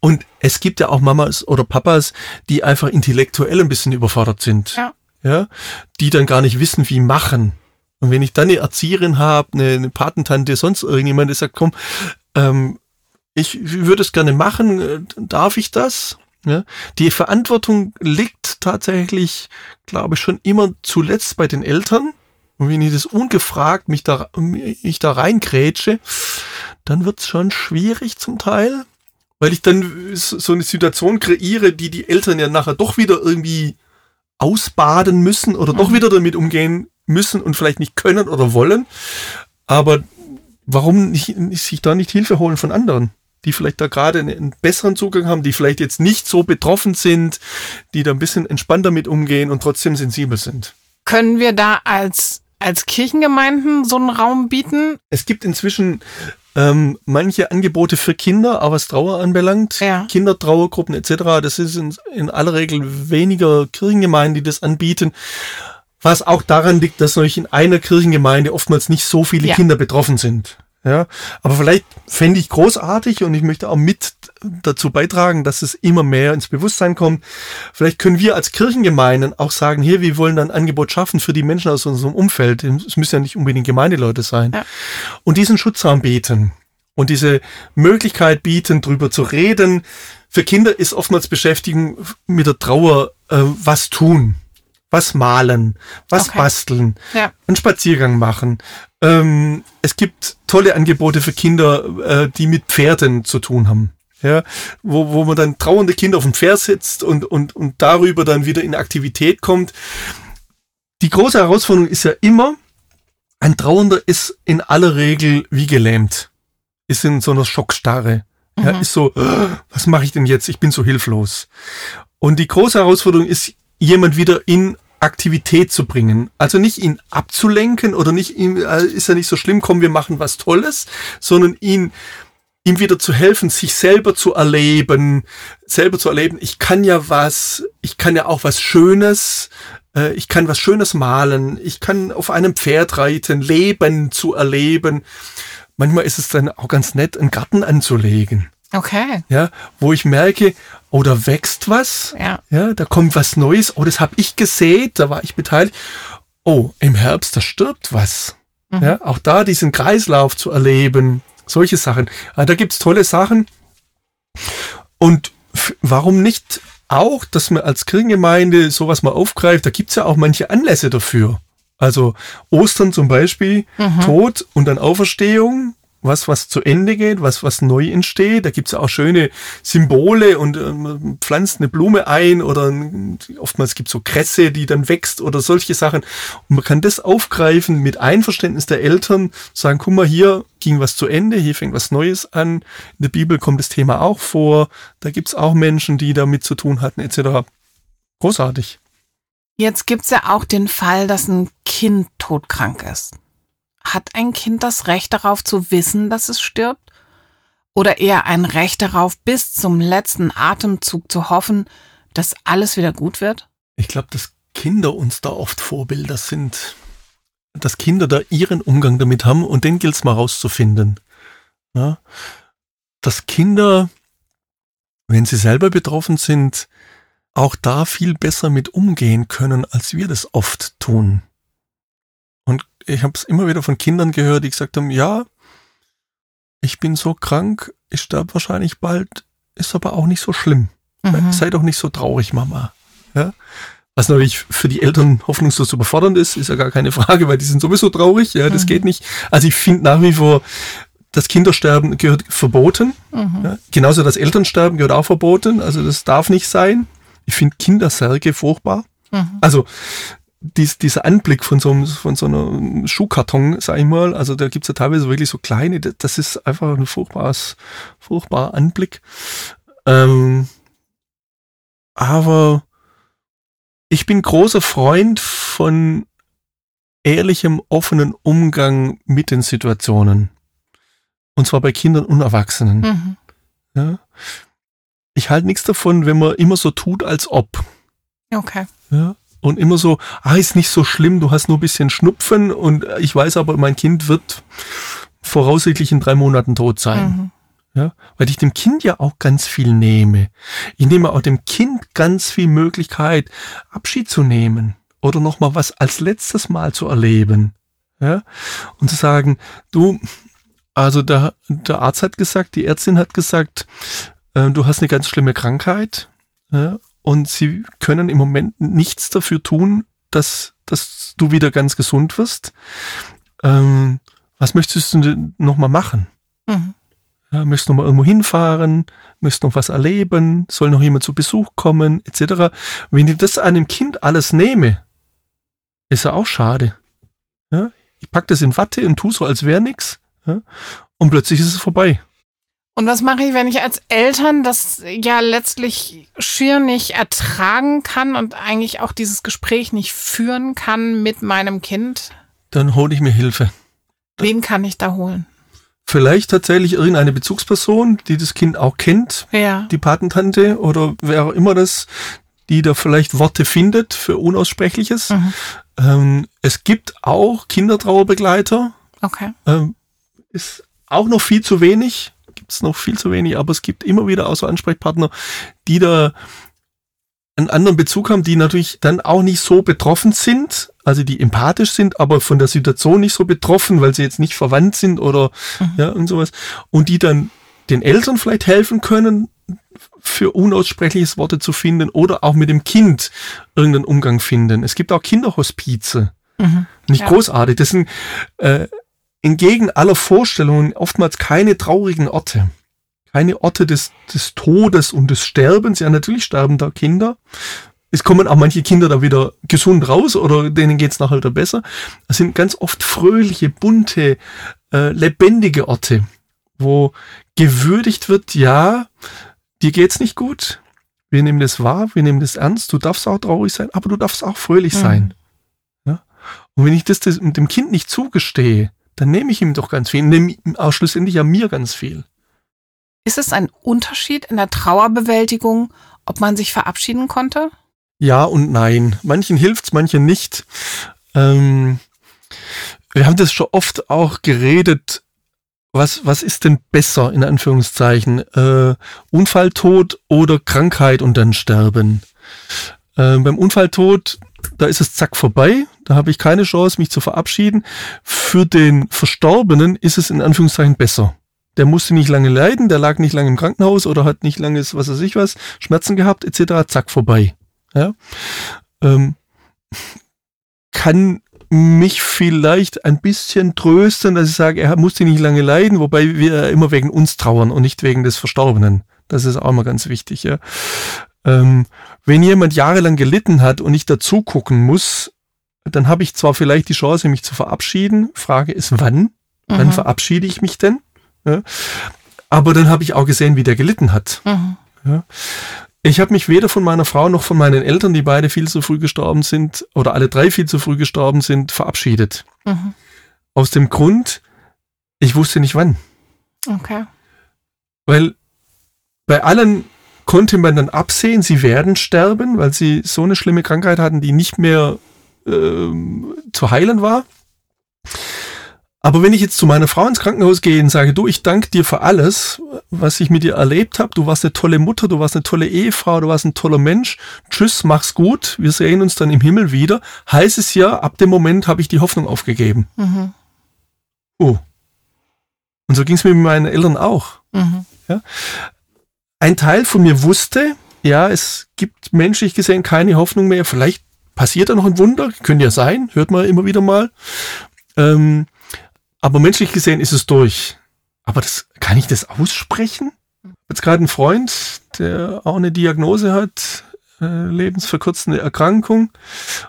Und es gibt ja auch Mamas oder Papas, die einfach intellektuell ein bisschen überfordert sind. Ja. Ja, die dann gar nicht wissen, wie machen. Und wenn ich dann eine Erzieherin habe, eine, eine Patentante, sonst irgendjemand, der sagt, komm, ähm, ich würde es gerne machen, äh, darf ich das? Ja? Die Verantwortung liegt tatsächlich, glaube ich, schon immer zuletzt bei den Eltern. Und wenn ich das ungefragt mich da, mich da reingrätsche, dann wird's schon schwierig zum Teil, weil ich dann so eine Situation kreiere, die die Eltern ja nachher doch wieder irgendwie ausbaden müssen oder doch Mhm. wieder damit umgehen müssen und vielleicht nicht können oder wollen. Aber warum nicht sich da nicht Hilfe holen von anderen, die vielleicht da gerade einen, besseren Zugang haben, die vielleicht jetzt nicht so betroffen sind, die da ein bisschen entspannter mit umgehen und trotzdem sensibel sind. Können wir da als, als Kirchengemeinden so einen Raum bieten? Es gibt inzwischen ähm, manche Angebote für Kinder, auch was Trauer anbelangt. Ja. Kindertrauergruppen etc. Das ist in, in aller Regel weniger Kirchengemeinden, die das anbieten. Was auch daran liegt, dass natürlich in einer Kirchengemeinde oftmals nicht so viele Ja. Kinder betroffen sind. Ja, aber vielleicht fände ich großartig und ich möchte auch mit dazu beitragen, dass es immer mehr ins Bewusstsein kommt. Vielleicht können wir als Kirchengemeinden auch sagen, hier, wir wollen ein Angebot schaffen für die Menschen aus unserem Umfeld. Es müssen ja nicht unbedingt Gemeindeleute sein. Ja. Und diesen Schutzraum bieten und diese Möglichkeit bieten, drüber zu reden. Für Kinder ist oftmals Beschäftigung mit der Trauer, äh, was tun, was malen, was Okay. basteln, Ja. einen Spaziergang machen. Ähm, es gibt tolle Angebote für Kinder, äh, die mit Pferden zu tun haben. Ja, wo, wo man dann trauernde Kinder auf dem Pferd sitzt und, und, und darüber dann wieder in Aktivität kommt. Die große Herausforderung ist ja immer, ein Trauernder ist in aller Regel wie gelähmt. Ist in so einer Schockstarre. Ja, Mhm. ist so, "Ah, was mache ich denn jetzt? Ich bin so hilflos. Und die große Herausforderung ist, jemand wieder in Aktivität zu bringen. Also nicht ihn abzulenken oder nicht ihm, äh, ist ja nicht so schlimm, komm, wir machen was Tolles, sondern ihn, ihm wieder zu helfen, sich selber zu erleben, selber zu erleben, ich kann ja was, ich kann ja auch was Schönes, äh, ich kann was Schönes malen, ich kann auf einem Pferd reiten, Leben zu erleben. Manchmal ist es dann auch ganz nett, einen Garten anzulegen Okay. ja, wo ich merke, oh, da wächst was, Ja. ja, da kommt was Neues, oh, das habe ich gesät, da war ich beteiligt. Oh, im Herbst, da stirbt was. Mhm. Ja, auch da diesen Kreislauf zu erleben, solche Sachen. Ah, da gibt's tolle Sachen. Und warum nicht auch, dass man als Kirchengemeinde sowas mal aufgreift. Da gibt's ja auch manche Anlässe dafür. Also Ostern zum Beispiel, Mhm. Tod und dann Auferstehung, was, was zu Ende geht, was, was neu entsteht. Da gibt's ja auch schöne Symbole und ähm, pflanzt eine Blume ein oder oftmals gibt's so Kresse, die dann wächst oder solche Sachen. Und man kann das aufgreifen mit Einverständnis der Eltern, sagen, guck mal, hier ging was zu Ende, hier fängt was Neues an. In der Bibel kommt das Thema auch vor. Da gibt's auch Menschen, die damit zu tun hatten, etc. Großartig. Jetzt gibt's ja auch den Fall, dass ein Kind todkrank ist. Hat ein Kind das Recht darauf zu wissen, dass es stirbt? Oder eher ein Recht darauf, bis zum letzten Atemzug zu hoffen, dass alles wieder gut wird? Ich glaube, dass Kinder uns da oft Vorbilder sind. Dass Kinder da ihren Umgang damit haben und den gilt's mal rauszufinden. Ja? Dass Kinder, wenn sie selber betroffen sind, auch da viel besser mit umgehen können, als wir das oft tun. Und ich habe es immer wieder von Kindern gehört, die gesagt haben, ja, ich bin so krank, ich sterbe wahrscheinlich bald, ist aber auch nicht so schlimm. Mhm. Sei doch nicht so traurig, Mama. Ja? Was natürlich für die Eltern hoffnungslos überfordernd ist, ist ja gar keine Frage, weil die sind sowieso traurig, ja, das Mhm. geht nicht. Also ich finde nach wie vor, das Kindersterben gehört verboten. Mhm. Ja? Genauso das Elternsterben gehört auch verboten. Also das darf nicht sein. Ich finde Kindersärge furchtbar. Mhm. Also dies, dieser Anblick von so, einem, von so einer Schuhkarton, sag ich mal, also da gibt's ja teilweise wirklich so kleine, das- das ist einfach ein furchtbares, furchtbarer Anblick. Ähm, aber ich bin großer Freund von ehrlichem, offenen Umgang mit den Situationen. Und zwar bei Kindern und Erwachsenen. Mhm. Ja. Ich halte nichts davon, wenn man immer so tut, als ob. Okay. Ja. Und immer so, ah, ist nicht so schlimm, du hast nur ein bisschen Schnupfen und ich weiß aber, mein Kind wird voraussichtlich in drei Monaten tot sein. Mhm. Ja, weil ich dem Kind ja auch ganz viel nehme. Ich nehme auch dem Kind ganz viel Möglichkeit, Abschied zu nehmen oder nochmal was als letztes Mal zu erleben. Ja, und zu sagen, du, also der, der Arzt hat gesagt, die Ärztin hat gesagt, äh, du hast eine ganz schlimme Krankheit. Ja, und sie können im Moment nichts dafür tun, dass, dass du wieder ganz gesund wirst. Ähm, was möchtest du denn nochmal machen? Mhm. Ja, möchtest noch mal irgendwo hinfahren, möchtest noch was erleben, soll noch jemand zu Besuch kommen, etc. Wenn ich das einem Kind alles nehme, ist ja auch schade. Ja, ich pack das in Watte und tu so, als wäre nix. Ja, und plötzlich ist es vorbei. Und was mache ich, wenn ich als Eltern das ja letztlich schier nicht ertragen kann und eigentlich auch dieses Gespräch nicht führen kann mit meinem Kind? Dann hole ich mir Hilfe. Wen kann ich da holen? Vielleicht tatsächlich irgendeine Bezugsperson, die das Kind auch kennt, Ja. die Patentante oder wer auch immer das, die da vielleicht Worte findet für Unaussprechliches. Mhm. Ähm, es gibt auch Kindertrauerbegleiter, Okay. ähm, ist auch noch viel zu wenig, es noch viel zu wenig, aber es gibt immer wieder auch so Ansprechpartner, die da einen anderen Bezug haben, die natürlich dann auch nicht so betroffen sind, also die empathisch sind, aber von der Situation nicht so betroffen, weil sie jetzt nicht verwandt sind oder Mhm. ja und sowas und die dann den Eltern vielleicht helfen können, für unaussprechliches Worte zu finden oder auch mit dem Kind irgendeinen Umgang finden. Es gibt auch Kinderhospize. Mhm. Nicht Ja. großartig. Das sind äh, entgegen aller Vorstellungen oftmals keine traurigen Orte. Keine Orte des, des Todes und des Sterbens. Ja, natürlich sterben da Kinder. Es kommen auch manche Kinder da wieder gesund raus oder denen geht's nachher wieder besser. Das sind ganz oft fröhliche, bunte, äh, lebendige Orte, wo gewürdigt wird, ja, dir geht's nicht gut. Wir nehmen das wahr, wir nehmen das ernst. Du darfst auch traurig sein, aber du darfst auch fröhlich Mhm. sein. Ja? Und wenn ich das, das dem Kind nicht zugestehe, dann nehme ich ihm doch ganz viel, nehme auch schlussendlich ja mir ganz viel. Ist es ein Unterschied in der Trauerbewältigung, ob man sich verabschieden konnte? Ja und nein. Manchen hilft's, manchen nicht. Ähm, wir haben das schon oft auch geredet. Was, was ist denn besser, in Anführungszeichen? Äh, Unfalltod oder Krankheit und dann sterben? Äh, beim Unfalltod, da ist es zack vorbei. Da habe ich keine Chance, mich zu verabschieden. Für den Verstorbenen ist es in Anführungszeichen besser. der musste nicht lange leiden, der lag nicht lange im Krankenhaus oder hat nicht lange, was weiß ich was, Schmerzen gehabt, etc., zack, vorbei. Ja? Ähm, kann mich vielleicht ein bisschen trösten, dass ich sage, er musste nicht lange leiden, wobei wir immer wegen uns trauern und nicht wegen des Verstorbenen. Das ist auch mal ganz wichtig, ja. Ähm, wenn jemand jahrelang gelitten hat und ich dazu gucken muss, dann habe ich zwar vielleicht die Chance, mich zu verabschieden. Frage ist, wann? Mhm. Wann verabschiede ich mich denn? Ja. Aber dann habe ich auch gesehen, wie der gelitten hat. Mhm. Ja. Ich habe mich weder von meiner Frau noch von meinen Eltern, die beide viel zu früh gestorben sind, oder alle drei viel zu früh gestorben sind, verabschiedet. Mhm. Aus dem Grund, ich wusste nicht wann. Okay. Weil bei allen konnte man dann absehen, sie werden sterben, weil sie so eine schlimme Krankheit hatten, die nicht mehr äh, zu heilen war. Aber wenn ich jetzt zu meiner Frau ins Krankenhaus gehe und sage, du, ich danke dir für alles, was ich mit dir erlebt habe, du warst eine tolle Mutter, du warst eine tolle Ehefrau, du warst ein toller Mensch, tschüss, mach's gut, wir sehen uns dann im Himmel wieder, heißt es ja, ab dem Moment habe ich die Hoffnung aufgegeben. Mhm. Oh. Und so ging es mir mit meinen Eltern auch. Mhm. Ja? Ein Teil von mir wusste, ja, es gibt menschlich gesehen keine Hoffnung mehr, vielleicht passiert da noch ein Wunder, könnte ja sein, hört man immer wieder mal. Ähm, aber menschlich gesehen ist es durch. Aber das, kann ich das aussprechen? Jetzt gerade ein Freund, der auch eine Diagnose hat, äh, lebensverkürzende Erkrankung.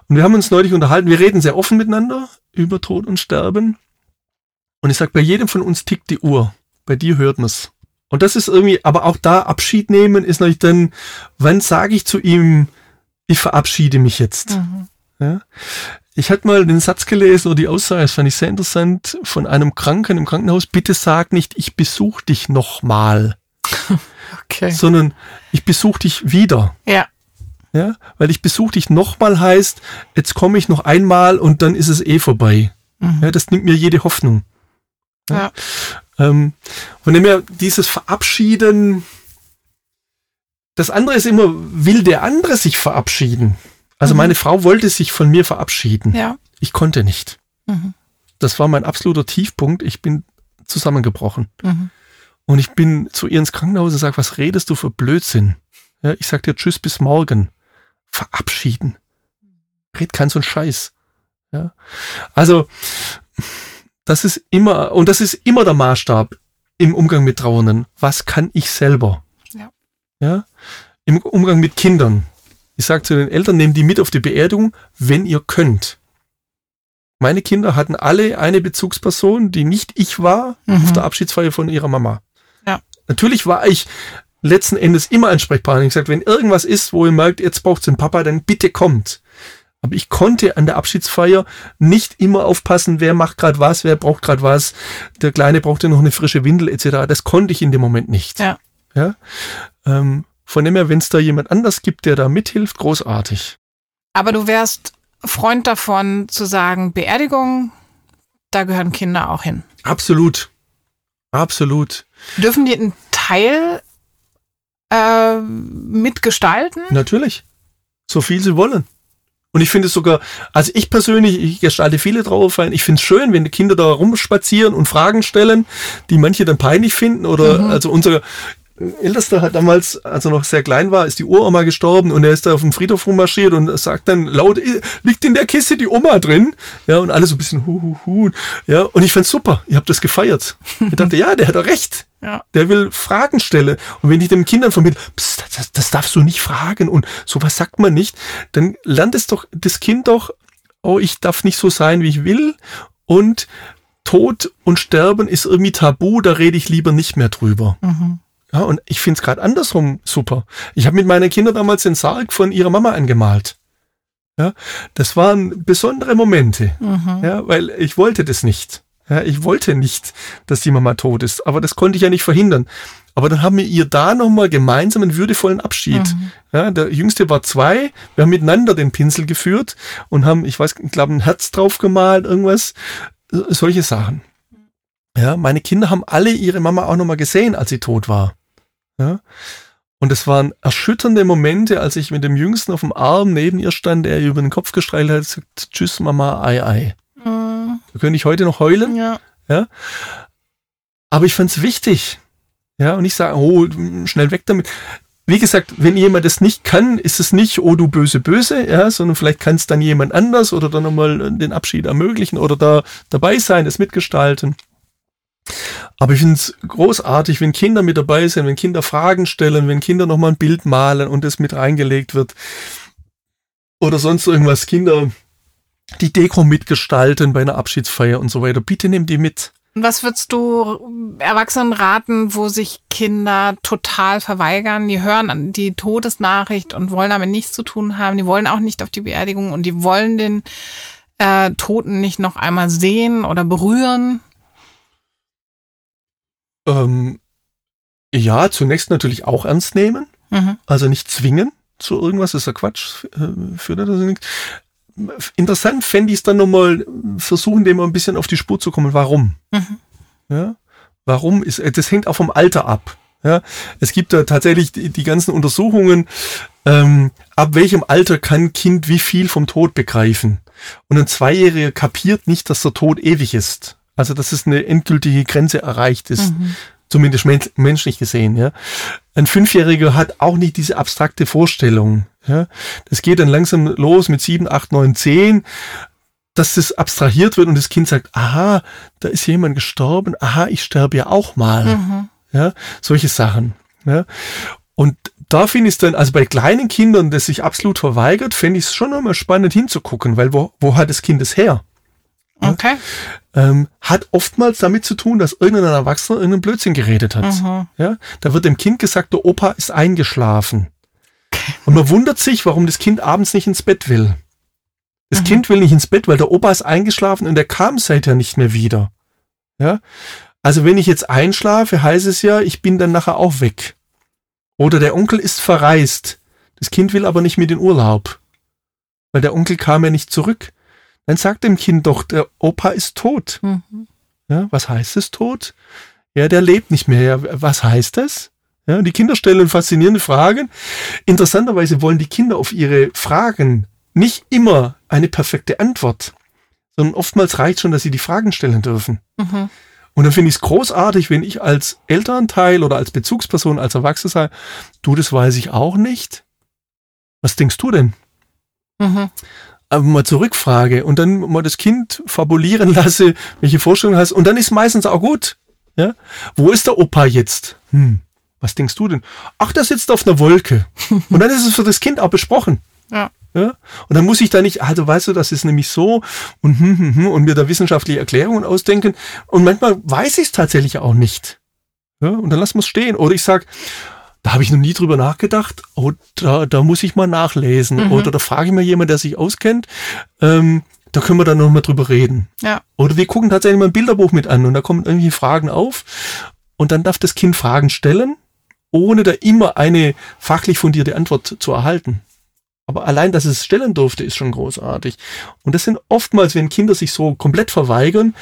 Und wir haben uns neulich unterhalten, wir reden sehr offen miteinander über Tod und Sterben. Und ich sag, bei jedem von uns tickt die Uhr. Bei dir hört man's. Und das ist irgendwie, aber auch da Abschied nehmen ist natürlich dann, wann sage ich zu ihm, ich verabschiede mich jetzt? Mhm. Ja? Ich hatte mal den Satz gelesen oder die Aussage, das fand ich sehr interessant, von einem Kranken im Krankenhaus, bitte sag nicht, ich besuche dich nochmal. <laughs> Okay. Sondern ich besuche dich wieder. Ja. Ja, weil ich besuche dich nochmal heißt, jetzt komme ich noch einmal und dann ist es eh vorbei. Mhm. Ja, das nimmt mir jede Hoffnung. Ja. ja. Ähm, von dem her, dieses Verabschieden, das andere ist immer, will der andere sich verabschieden? Also mhm. meine Frau wollte sich von mir verabschieden. Ja. Ich konnte nicht. Mhm. Das war mein absoluter Tiefpunkt. Ich bin zusammengebrochen. Mhm. Und ich bin zu ihr ins Krankenhaus und sage, was redest du für Blödsinn? Ja, ich sag dir Tschüss bis morgen. Verabschieden. Red kein so ein Scheiß. Ja. Also, das ist immer, und das ist immer der Maßstab im Umgang mit Trauernden. Was kann ich selber? Ja. Im Umgang mit Kindern. Ich sage zu den Eltern, nehmt die mit auf die Beerdigung, wenn ihr könnt. Meine Kinder hatten alle eine Bezugsperson, die nicht ich war, mhm. auf der Abschiedsfeier von ihrer Mama. Ja. Natürlich war ich letzten Endes immer ansprechbar. Ich gesagt, wenn irgendwas ist, wo ihr merkt, jetzt braucht den Papa, dann bitte kommt. Aber ich konnte an der Abschiedsfeier nicht immer aufpassen, wer macht gerade was, wer braucht gerade was. Der Kleine brauchte noch eine frische Windel etc. Das konnte ich in dem Moment nicht. Ja. Ja? Ähm, von dem her, wenn es da jemand anders gibt, der da mithilft, großartig. Aber du wärst Freund davon zu sagen, Beerdigung, da gehören Kinder auch hin. Absolut. Absolut. Dürfen die einen Teil äh, mitgestalten? Natürlich. So viel sie wollen. Und ich finde es sogar, also ich persönlich, ich gestalte viele Trauerfeiern. Ich finde es schön, wenn die Kinder da rumspazieren und Fragen stellen, die manche dann peinlich finden. Oder mhm. also unser Ältester hat damals, als er noch sehr klein war, ist die Uroma gestorben und er ist da auf dem Friedhof rummarschiert und sagt dann laut, liegt in der Kiste die Oma drin? Ja, und alle so ein bisschen hu, hu, hu. Ja, und ich fand's super. Ihr habt das gefeiert. Ich dachte, ja, der hat doch recht. <laughs> Ja. Der will Fragen stellen. Und wenn ich den Kindern vermittle, pst, das, das darfst du nicht fragen und sowas sagt man nicht, dann lernt es doch das Kind doch, oh, ich darf nicht so sein, wie ich will und Tod und Sterben ist irgendwie tabu, da rede ich lieber nicht mehr drüber. Mhm. Ja, und ich finde es gerade andersrum super. Ich habe mit meinen Kindern damals den Sarg von ihrer Mama angemalt. Ja, das waren besondere Momente. Mhm. Ja, weil ich wollte das nicht. Ja, ich wollte nicht, dass die Mama tot ist, aber das konnte ich ja nicht verhindern. Aber dann haben wir ihr da nochmal gemeinsam einen würdevollen Abschied. Mhm. Ja, der Jüngste war zwei, wir haben miteinander den Pinsel geführt und haben, ich weiß, ich glaube, ein Herz drauf gemalt, irgendwas, solche Sachen. Ja, meine Kinder haben alle ihre Mama auch nochmal gesehen, als sie tot war. Ja. Und es waren erschütternde Momente, als ich mit dem Jüngsten auf dem Arm neben ihr stand, der ihr über den Kopf gestreichelt hat, gesagt, tschüss Mama, ei, ei. Mhm. Da könnte ich heute noch heulen. Ja. ja. Aber ich fand es wichtig. Ja, und ich sage, oh, schnell weg damit. Wie gesagt, wenn jemand das nicht kann, ist es nicht, oh du böse, böse, ja, sondern vielleicht kann es dann jemand anders oder dann nochmal den Abschied ermöglichen oder da dabei sein, das mitgestalten. Aber ich finde es großartig, wenn Kinder mit dabei sind, wenn Kinder Fragen stellen, wenn Kinder nochmal ein Bild malen und das mit reingelegt wird. Oder sonst irgendwas, Kinder die Deko mitgestalten bei einer Abschiedsfeier und so weiter. Bitte nimm die mit. Was würdest du Erwachsenen raten, wo sich Kinder total verweigern? Die hören die Todesnachricht und wollen damit nichts zu tun haben. Die wollen auch nicht auf die Beerdigung und die wollen den äh, Toten nicht noch einmal sehen oder berühren. Ähm, ja, zunächst natürlich auch ernst nehmen. Mhm. Also nicht zwingen zu irgendwas, das ist ja Quatsch, äh, führt das nicht. Interessant fände ich es dann nochmal, versuchen dem mal ein bisschen auf die Spur zu kommen. Warum? Mhm. Ja? Warum ist, das hängt auch vom Alter ab. Ja, es gibt da tatsächlich die, die ganzen Untersuchungen, ähm, ab welchem Alter kann Kind wie viel vom Tod begreifen. Und ein Zweijähriger kapiert nicht, dass der Tod ewig ist. Also, dass es eine endgültige Grenze erreicht ist. Mhm. Zumindest menschlich gesehen, ja. Ein Fünfjähriger hat auch nicht diese abstrakte Vorstellung. Ja. Das geht dann langsam los mit sieben, acht, neun, zehn, dass das abstrahiert wird und das Kind sagt, aha, da ist jemand gestorben, aha, ich sterbe ja auch mal. Mhm. Ja, solche Sachen. Ja. Und da finde ich es dann, also bei kleinen Kindern, das sich absolut verweigert, fände ich es schon immer spannend hinzugucken, weil wo, wo hat das Kind es her? Okay. Ähm, hat oftmals damit zu tun, dass irgendein Erwachsener irgendeinen Blödsinn geredet hat. Mhm. Ja, da wird dem Kind gesagt, der Opa ist eingeschlafen. Und man wundert sich, warum das Kind abends nicht ins Bett will. Das mhm. Kind will nicht ins Bett, weil der Opa ist eingeschlafen und der kam seither nicht mehr wieder. Ja, also wenn ich jetzt einschlafe, heißt es ja, ich bin dann nachher auch weg. Oder der Onkel ist verreist. Das Kind will aber nicht mit in Urlaub. Weil der Onkel kam ja nicht zurück. Dann sagt dem Kind doch, der Opa ist tot. Mhm. Ja, was heißt es tot? Ja, der lebt nicht mehr. Ja, was heißt das? Ja, die Kinder stellen faszinierende Fragen. Interessanterweise wollen die Kinder auf ihre Fragen nicht immer eine perfekte Antwort, sondern oftmals reicht schon, dass sie die Fragen stellen dürfen. Mhm. Und dann finde ich es großartig, wenn ich als Elternteil oder als Bezugsperson, als Erwachsener sage, du, das weiß ich auch nicht. Was denkst du denn? Mhm aber mal zurückfrage und dann mal das Kind fabulieren lasse, welche Vorstellungen hast. Und dann ist meistens auch gut. Ja? Wo ist der Opa jetzt? Hm, was denkst du denn? Ach, der sitzt auf einer Wolke. <laughs> Und dann ist es für das Kind auch besprochen. Ja. Ja? Und dann muss ich da nicht, also weißt du, das ist nämlich so und, hm, hm, hm, und mir da wissenschaftliche Erklärungen ausdenken. Und manchmal weiß ich es tatsächlich auch nicht. Ja? Und dann lassen wir es stehen. Oder ich sag, da habe ich noch nie drüber nachgedacht. Oh, da, da muss ich mal nachlesen. Mhm. Oder da frage ich mal jemanden, der sich auskennt. Ähm, da können wir dann noch mal drüber reden. Ja. Oder wir gucken tatsächlich mal ein Bilderbuch mit an und da kommen irgendwie Fragen auf. Und dann darf das Kind Fragen stellen, ohne da immer eine fachlich fundierte Antwort zu erhalten. Aber allein, dass es stellen durfte, ist schon großartig. Und das sind oftmals, wenn Kinder sich so komplett verweigern,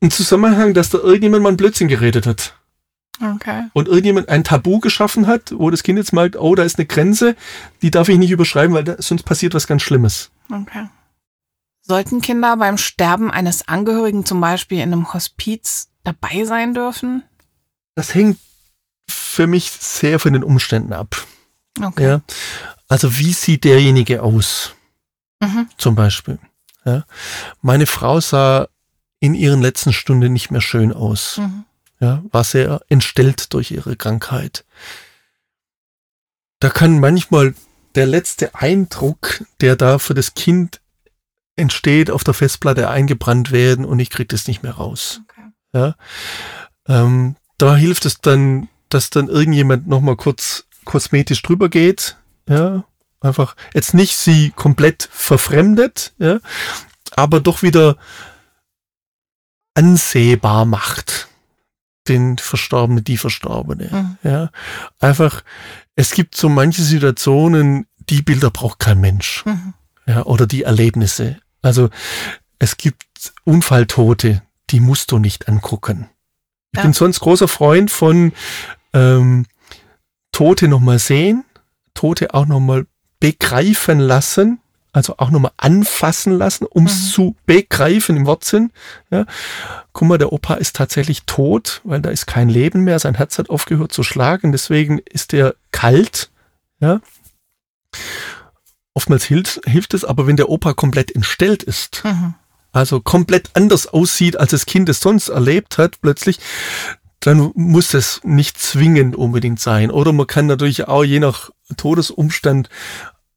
ein Zusammenhang, dass da irgendjemand mal einen Blödsinn geredet hat. Okay. Und irgendjemand ein Tabu geschaffen hat, wo das Kind jetzt merkt, oh, da ist eine Grenze, die darf ich nicht überschreiben, weil da, sonst passiert was ganz Schlimmes. Okay. Sollten Kinder beim Sterben eines Angehörigen zum Beispiel in einem Hospiz dabei sein dürfen? Das hängt für mich sehr von den Umständen ab. Okay. Ja. Also wie sieht derjenige aus? Mhm. Zum Beispiel. Ja. Meine Frau sah in ihren letzten Stunden nicht mehr schön aus. Mhm ja, war sehr entstellt durch ihre Krankheit. Da kann manchmal der letzte Eindruck, der da für das Kind entsteht, auf der Festplatte eingebrannt werden und ich kriege das nicht mehr raus. Okay. Ja, ähm, da hilft es dann, dass dann irgendjemand nochmal kurz kosmetisch drüber geht, ja, einfach jetzt nicht sie komplett verfremdet, ja, aber doch wieder ansehbar macht den Verstorbenen, die Verstorbene. Mhm. Ja, einfach, es gibt so manche Situationen, die Bilder braucht kein Mensch. Mhm. Ja, oder die Erlebnisse. Also, es gibt Unfalltote, die musst du nicht angucken. Ich ja. bin sonst großer Freund von ähm, Tote nochmal sehen, Tote auch nochmal begreifen lassen, also auch nochmal anfassen lassen, um es mhm. zu begreifen im Wortsinn. Ja. Guck mal, der Opa ist tatsächlich tot, weil da ist kein Leben mehr, sein Herz hat aufgehört zu schlagen, deswegen ist er kalt. Ja. Oftmals hilft, hilft es, aber wenn der Opa komplett entstellt ist, mhm. also komplett anders aussieht, als das Kind es sonst erlebt hat, plötzlich, dann muss es nicht zwingend unbedingt sein. Oder man kann natürlich auch je nach Todesumstand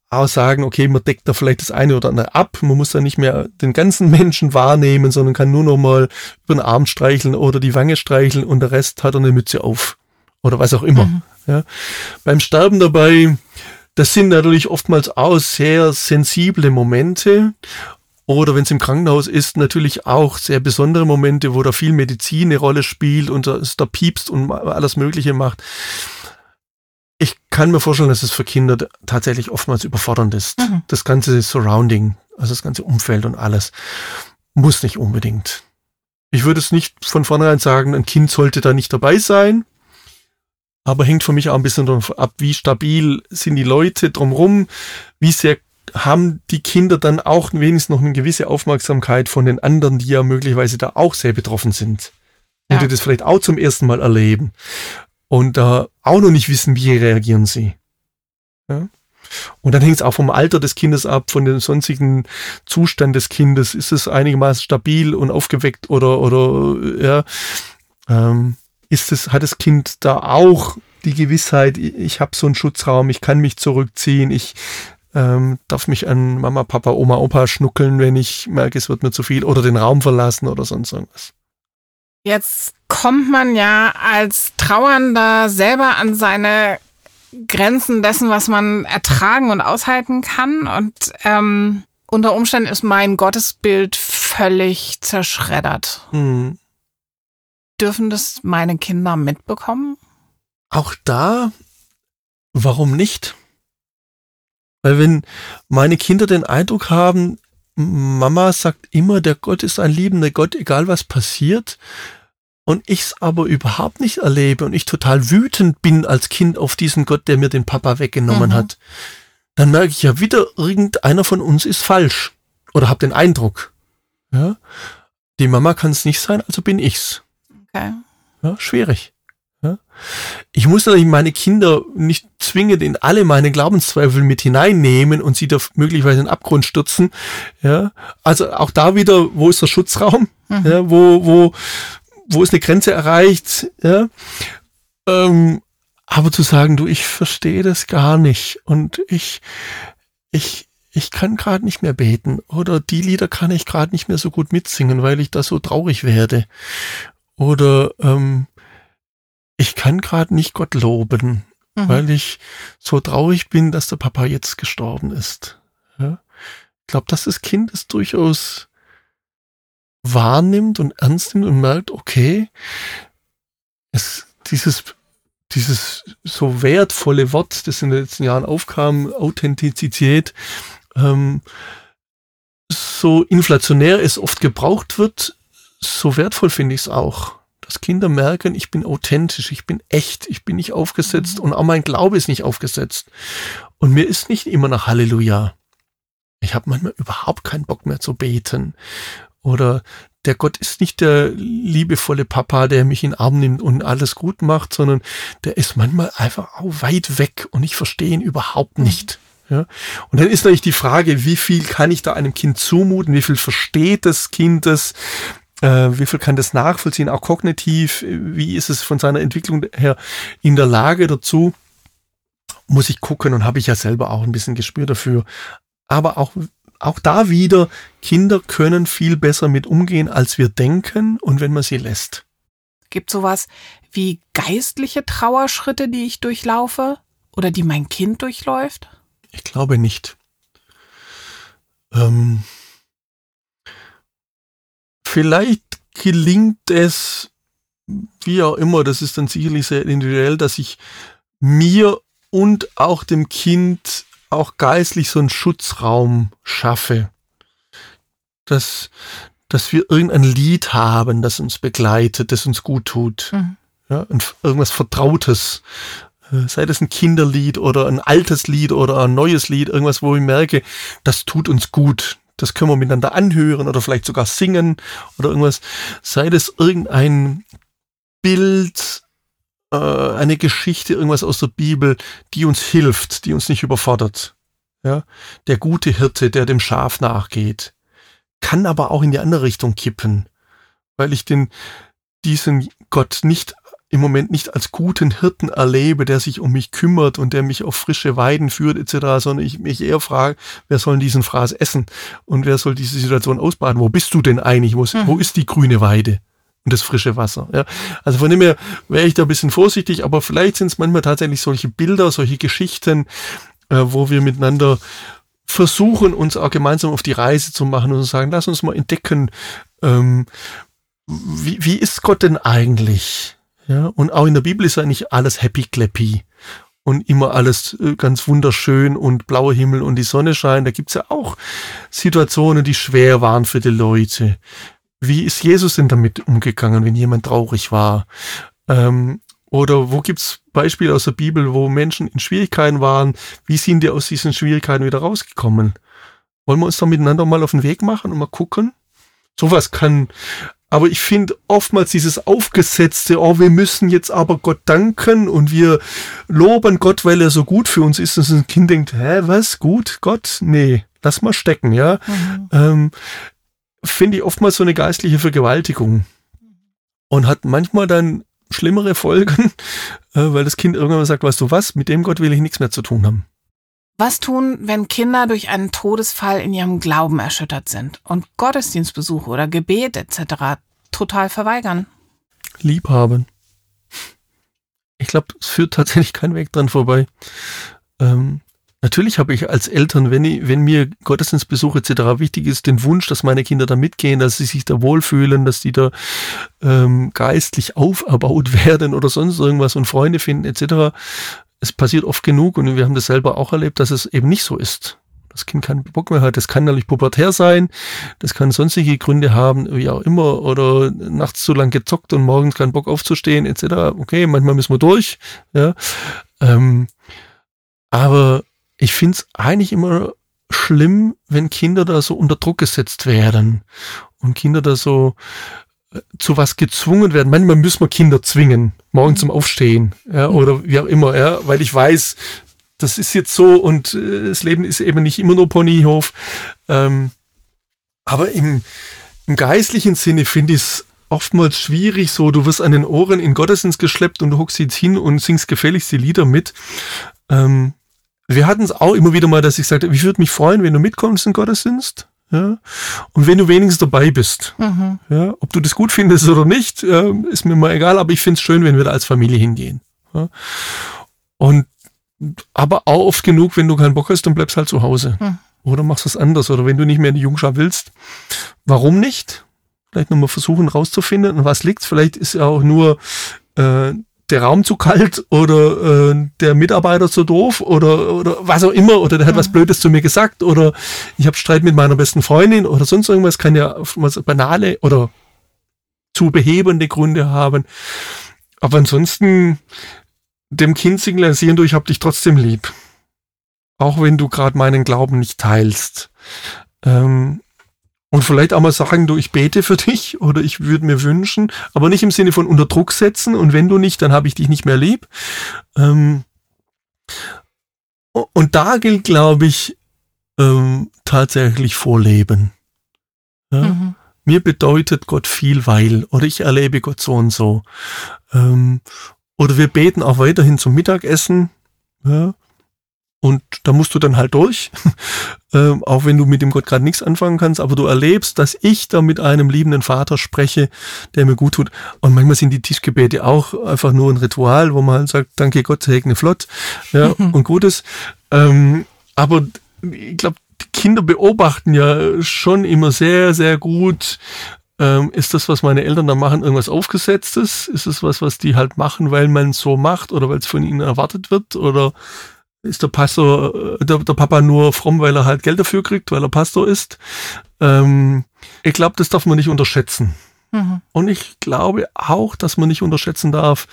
auch sagen, okay, man deckt da vielleicht das eine oder andere ab. Man muss da nicht mehr den ganzen <laughs> Menschen wahrnehmen, sondern kann nur noch mal über den Arm streicheln oder die Wange streicheln und der Rest hat er eine Mütze auf. Oder was auch immer. Mhm. Ja. Beim Sterben dabei, das sind natürlich oftmals auch sehr sensible Momente. Oder wenn es im Krankenhaus ist, natürlich auch sehr besondere Momente, wo da viel Medizin eine Rolle spielt und es da piepst und alles Mögliche macht kann mir vorstellen, dass es für Kinder tatsächlich oftmals überfordernd ist. Mhm. Das ganze Surrounding, also das ganze Umfeld und alles, muss nicht unbedingt. Ich würde es nicht von vornherein sagen, ein Kind sollte da nicht dabei sein, aber hängt für mich auch ein bisschen davon ab, wie stabil sind die Leute drumherum, wie sehr haben die Kinder dann auch wenigstens noch eine gewisse Aufmerksamkeit von den anderen, die ja möglicherweise da auch sehr betroffen sind. Und die das vielleicht auch zum ersten Mal erleben und da auch noch nicht wissen, wie reagieren sie. Ja? Und dann hängt es auch vom Alter des Kindes ab, von dem sonstigen Zustand des Kindes. Ist es einigermaßen stabil und aufgeweckt oder, oder ja, ähm, ist es, hat das Kind da auch die Gewissheit, ich habe so einen Schutzraum, ich kann mich zurückziehen, ich ähm, darf mich an Mama, Papa, Oma, Opa schnuckeln, wenn ich merke, es wird mir zu viel oder den Raum verlassen oder sonst irgendwas. Jetzt kommt man ja als Trauernder selber an seine Grenzen dessen, was man ertragen und aushalten kann. Und ähm, unter Umständen ist mein Gottesbild völlig zerschreddert. Hm. Dürfen das meine Kinder mitbekommen? Auch da, warum nicht? Weil wenn meine Kinder den Eindruck haben, Mama sagt immer, der Gott ist ein liebender Gott, egal was passiert, und ich es aber überhaupt nicht erlebe und ich total wütend bin als Kind auf diesen Gott, der mir den Papa weggenommen mhm. hat, dann merke ich ja wieder, irgendeiner von uns ist falsch oder habe den Eindruck. Ja? Die Mama kann es nicht sein, also bin ich's. Okay. Ja, schwierig. Ich muss natürlich meine Kinder nicht zwingend in alle meine Glaubenszweifel mit hineinnehmen und sie da möglicherweise in den Abgrund stürzen. Ja? Also auch da wieder, wo ist der Schutzraum? Mhm. Ja, wo, wo, wo ist eine Grenze erreicht, ja. Ähm, aber zu sagen, du, ich verstehe das gar nicht und ich, ich, ich kann gerade nicht mehr beten oder die Lieder kann ich gerade nicht mehr so gut mitsingen, weil ich da so traurig werde. Oder ähm, ich kann gerade nicht Gott loben, mhm. weil ich so traurig bin, dass der Papa jetzt gestorben ist. Ja? Ich glaube, dass das Kind ist durchaus wahrnimmt und ernst nimmt und merkt, okay, es, dieses, dieses so wertvolle Wort, das in den letzten Jahren aufkam, Authentizität, ähm, so inflationär es oft gebraucht wird, so wertvoll finde ich es auch. Dass Kinder merken, ich bin authentisch, ich bin echt, ich bin nicht aufgesetzt mhm. und auch mein Glaube ist nicht aufgesetzt. Und mir ist nicht immer nach Halleluja. Ich habe manchmal überhaupt keinen Bock mehr zu beten. Oder der Gott ist nicht der liebevolle Papa, der mich in den Arm nimmt und alles gut macht, sondern der ist manchmal einfach auch weit weg und ich verstehe ihn überhaupt mhm. nicht. Ja? Und dann ist natürlich die Frage, wie viel kann ich da einem Kind zumuten, wie viel versteht das Kind das, wie viel kann das nachvollziehen, auch kognitiv, wie ist es von seiner Entwicklung her in der Lage dazu, muss ich gucken und habe ich ja selber auch ein bisschen Gespür dafür. Aber auch auch da wieder, Kinder können viel besser mit umgehen, als wir denken und wenn man sie lässt. Gibt sowas wie geistliche Trauerschritte, die ich durchlaufe oder die mein Kind durchläuft? Ich glaube nicht. Ähm, vielleicht gelingt es, wie auch immer, das ist dann sicherlich sehr individuell, dass ich mir und auch dem Kind auch geistlich so einen Schutzraum schaffe. Dass, dass wir irgendein Lied haben, das uns begleitet, das uns gut tut. Mhm. Ja, irgendwas Vertrautes. Äh, sei das ein Kinderlied oder ein altes Lied oder ein neues Lied, irgendwas, wo ich merke, das tut uns gut. Das können wir miteinander anhören oder vielleicht sogar singen oder irgendwas. Sei das irgendein Bild, äh, eine Geschichte, irgendwas aus der Bibel, die uns hilft, die uns nicht überfordert. Ja, der gute Hirte, der dem Schaf nachgeht, kann aber auch in die andere Richtung kippen, weil ich den diesen Gott nicht im Moment nicht als guten Hirten erlebe, der sich um mich kümmert und der mich auf frische Weiden führt etc., sondern ich mich eher frage, wer soll diesen Fraß essen und wer soll diese Situation ausbaden? Wo bist du denn eigentlich? Wo ist, mhm. wo ist die grüne Weide? Und das frische Wasser. Ja. Also von dem her wäre ich da ein bisschen vorsichtig, aber vielleicht sind es manchmal tatsächlich solche Bilder, solche Geschichten, äh, wo wir miteinander versuchen, uns auch gemeinsam auf die Reise zu machen und zu sagen, lass uns mal entdecken, ähm, wie, wie ist Gott denn eigentlich? Ja, und auch in der Bibel ist nicht alles happy clappy und immer alles äh, ganz wunderschön und blauer Himmel und die Sonne scheint. Da gibt's ja auch Situationen, die schwer waren für die Leute. Wie ist Jesus denn damit umgegangen, wenn jemand traurig war? Ähm, oder wo gibt's Beispiele aus der Bibel, wo Menschen in Schwierigkeiten waren? Wie sind die aus diesen Schwierigkeiten wieder rausgekommen? Wollen wir uns da miteinander mal auf den Weg machen und mal gucken? Sowas kann aber ich finde oftmals dieses aufgesetzte, oh, wir müssen jetzt aber Gott danken und wir loben Gott, weil er so gut für uns ist, dass ein Kind denkt, hä, was, gut, Gott? Nee, lass mal stecken, ja. Mhm. Ähm, finde ich oftmals so eine geistliche Vergewaltigung und hat manchmal dann schlimmere Folgen, <laughs> äh, weil das Kind irgendwann sagt, weißt du was, mit dem Gott will ich nichts mehr zu tun haben. Was tun, wenn Kinder durch einen Todesfall in ihrem Glauben erschüttert sind und Gottesdienstbesuche oder Gebet etc. total verweigern? Liebhaben. Ich glaube, es führt tatsächlich kein Weg dran vorbei. Ähm, natürlich habe ich als Eltern, wenn, ich, wenn mir Gottesdienstbesuch etc. wichtig ist, den Wunsch, dass meine Kinder da mitgehen, dass sie sich da wohlfühlen, dass die da ähm, geistlich auferbaut <laughs> werden oder sonst irgendwas und Freunde finden etc es passiert oft genug und wir haben das selber auch erlebt, dass es eben nicht so ist. Das Kind keinen Bock mehr hat. Das kann natürlich pubertär sein, das kann sonstige Gründe haben, wie auch immer, oder nachts zu lang gezockt und morgens keinen Bock aufzustehen, etc. Okay, manchmal müssen wir durch. Ja. Ähm, aber ich finde es eigentlich immer schlimm, wenn Kinder da so unter Druck gesetzt werden und Kinder da so zu was gezwungen werden. Manchmal müssen wir Kinder zwingen, morgen mhm. zum Aufstehen, ja, oder wie auch immer, ja, weil ich weiß, das ist jetzt so und äh, das Leben ist eben nicht immer nur Ponyhof. Ähm, aber im, im geistlichen Sinne finde ich es oftmals schwierig, so du wirst an den Ohren in Gottesdienst geschleppt und du hockst jetzt hin und singst gefälligst die Lieder mit. Ähm, wir hatten es auch immer wieder mal, dass ich sagte, ich würde mich freuen, wenn du mitkommst in Gottesdienst. Ja? Und wenn du wenigstens dabei bist, mhm. ja, ob du das gut findest oder nicht, ja, ist mir mal egal, aber ich finde es schön, wenn wir da als Familie hingehen. Ja? Und aber auch oft genug, wenn du keinen Bock hast, dann bleibst halt zu Hause. Mhm. Oder machst was anderes. Oder wenn du nicht mehr in die Jungschar willst, warum nicht? Vielleicht nochmal versuchen rauszufinden, was liegt. Vielleicht ist ja auch nur äh, der Raum zu kalt oder äh, der Mitarbeiter zu doof oder, oder was auch immer oder der hat mhm. was Blödes zu mir gesagt oder ich habe Streit mit meiner besten Freundin oder sonst irgendwas, kann ja was banale oder zu behebende Gründe haben. Aber ansonsten dem Kind signalisieren du, ich hab dich trotzdem lieb. Auch wenn du gerade meinen Glauben nicht teilst. Ähm, und vielleicht auch mal sagen, du, ich bete für dich <laughs> oder ich würde mir wünschen, aber nicht im Sinne von unter Druck setzen und wenn du nicht, dann habe ich dich nicht mehr lieb. Ähm, und da gilt, glaube ich, ähm, tatsächlich Vorleben. Ja? Mhm. Mir bedeutet Gott viel, weil, oder ich erlebe Gott so und so. Ähm, oder wir beten auch weiterhin zum Mittagessen. Ja? Und da musst du dann halt durch, <laughs> ähm, auch wenn du mit dem Gott gerade nichts anfangen kannst, aber du erlebst, dass ich da mit einem liebenden Vater spreche, der mir gut tut. Und manchmal sind die Tischgebete auch einfach nur ein Ritual, wo man halt sagt, danke Gott, segne flott ja, <laughs> und Gutes. Ähm, aber ich glaube, Kinder beobachten ja schon immer sehr, sehr gut, ähm, ist das, was meine Eltern da machen, irgendwas Aufgesetztes? Ist es was, was die halt machen, weil man es so macht oder weil es von ihnen erwartet wird? Oder ist der Pastor, äh, der, der, Papa nur fromm, weil er halt Geld dafür kriegt, weil er Pastor ist. Ähm, ich glaube, das darf man nicht unterschätzen. Mhm. Und ich glaube auch, dass man nicht unterschätzen darf,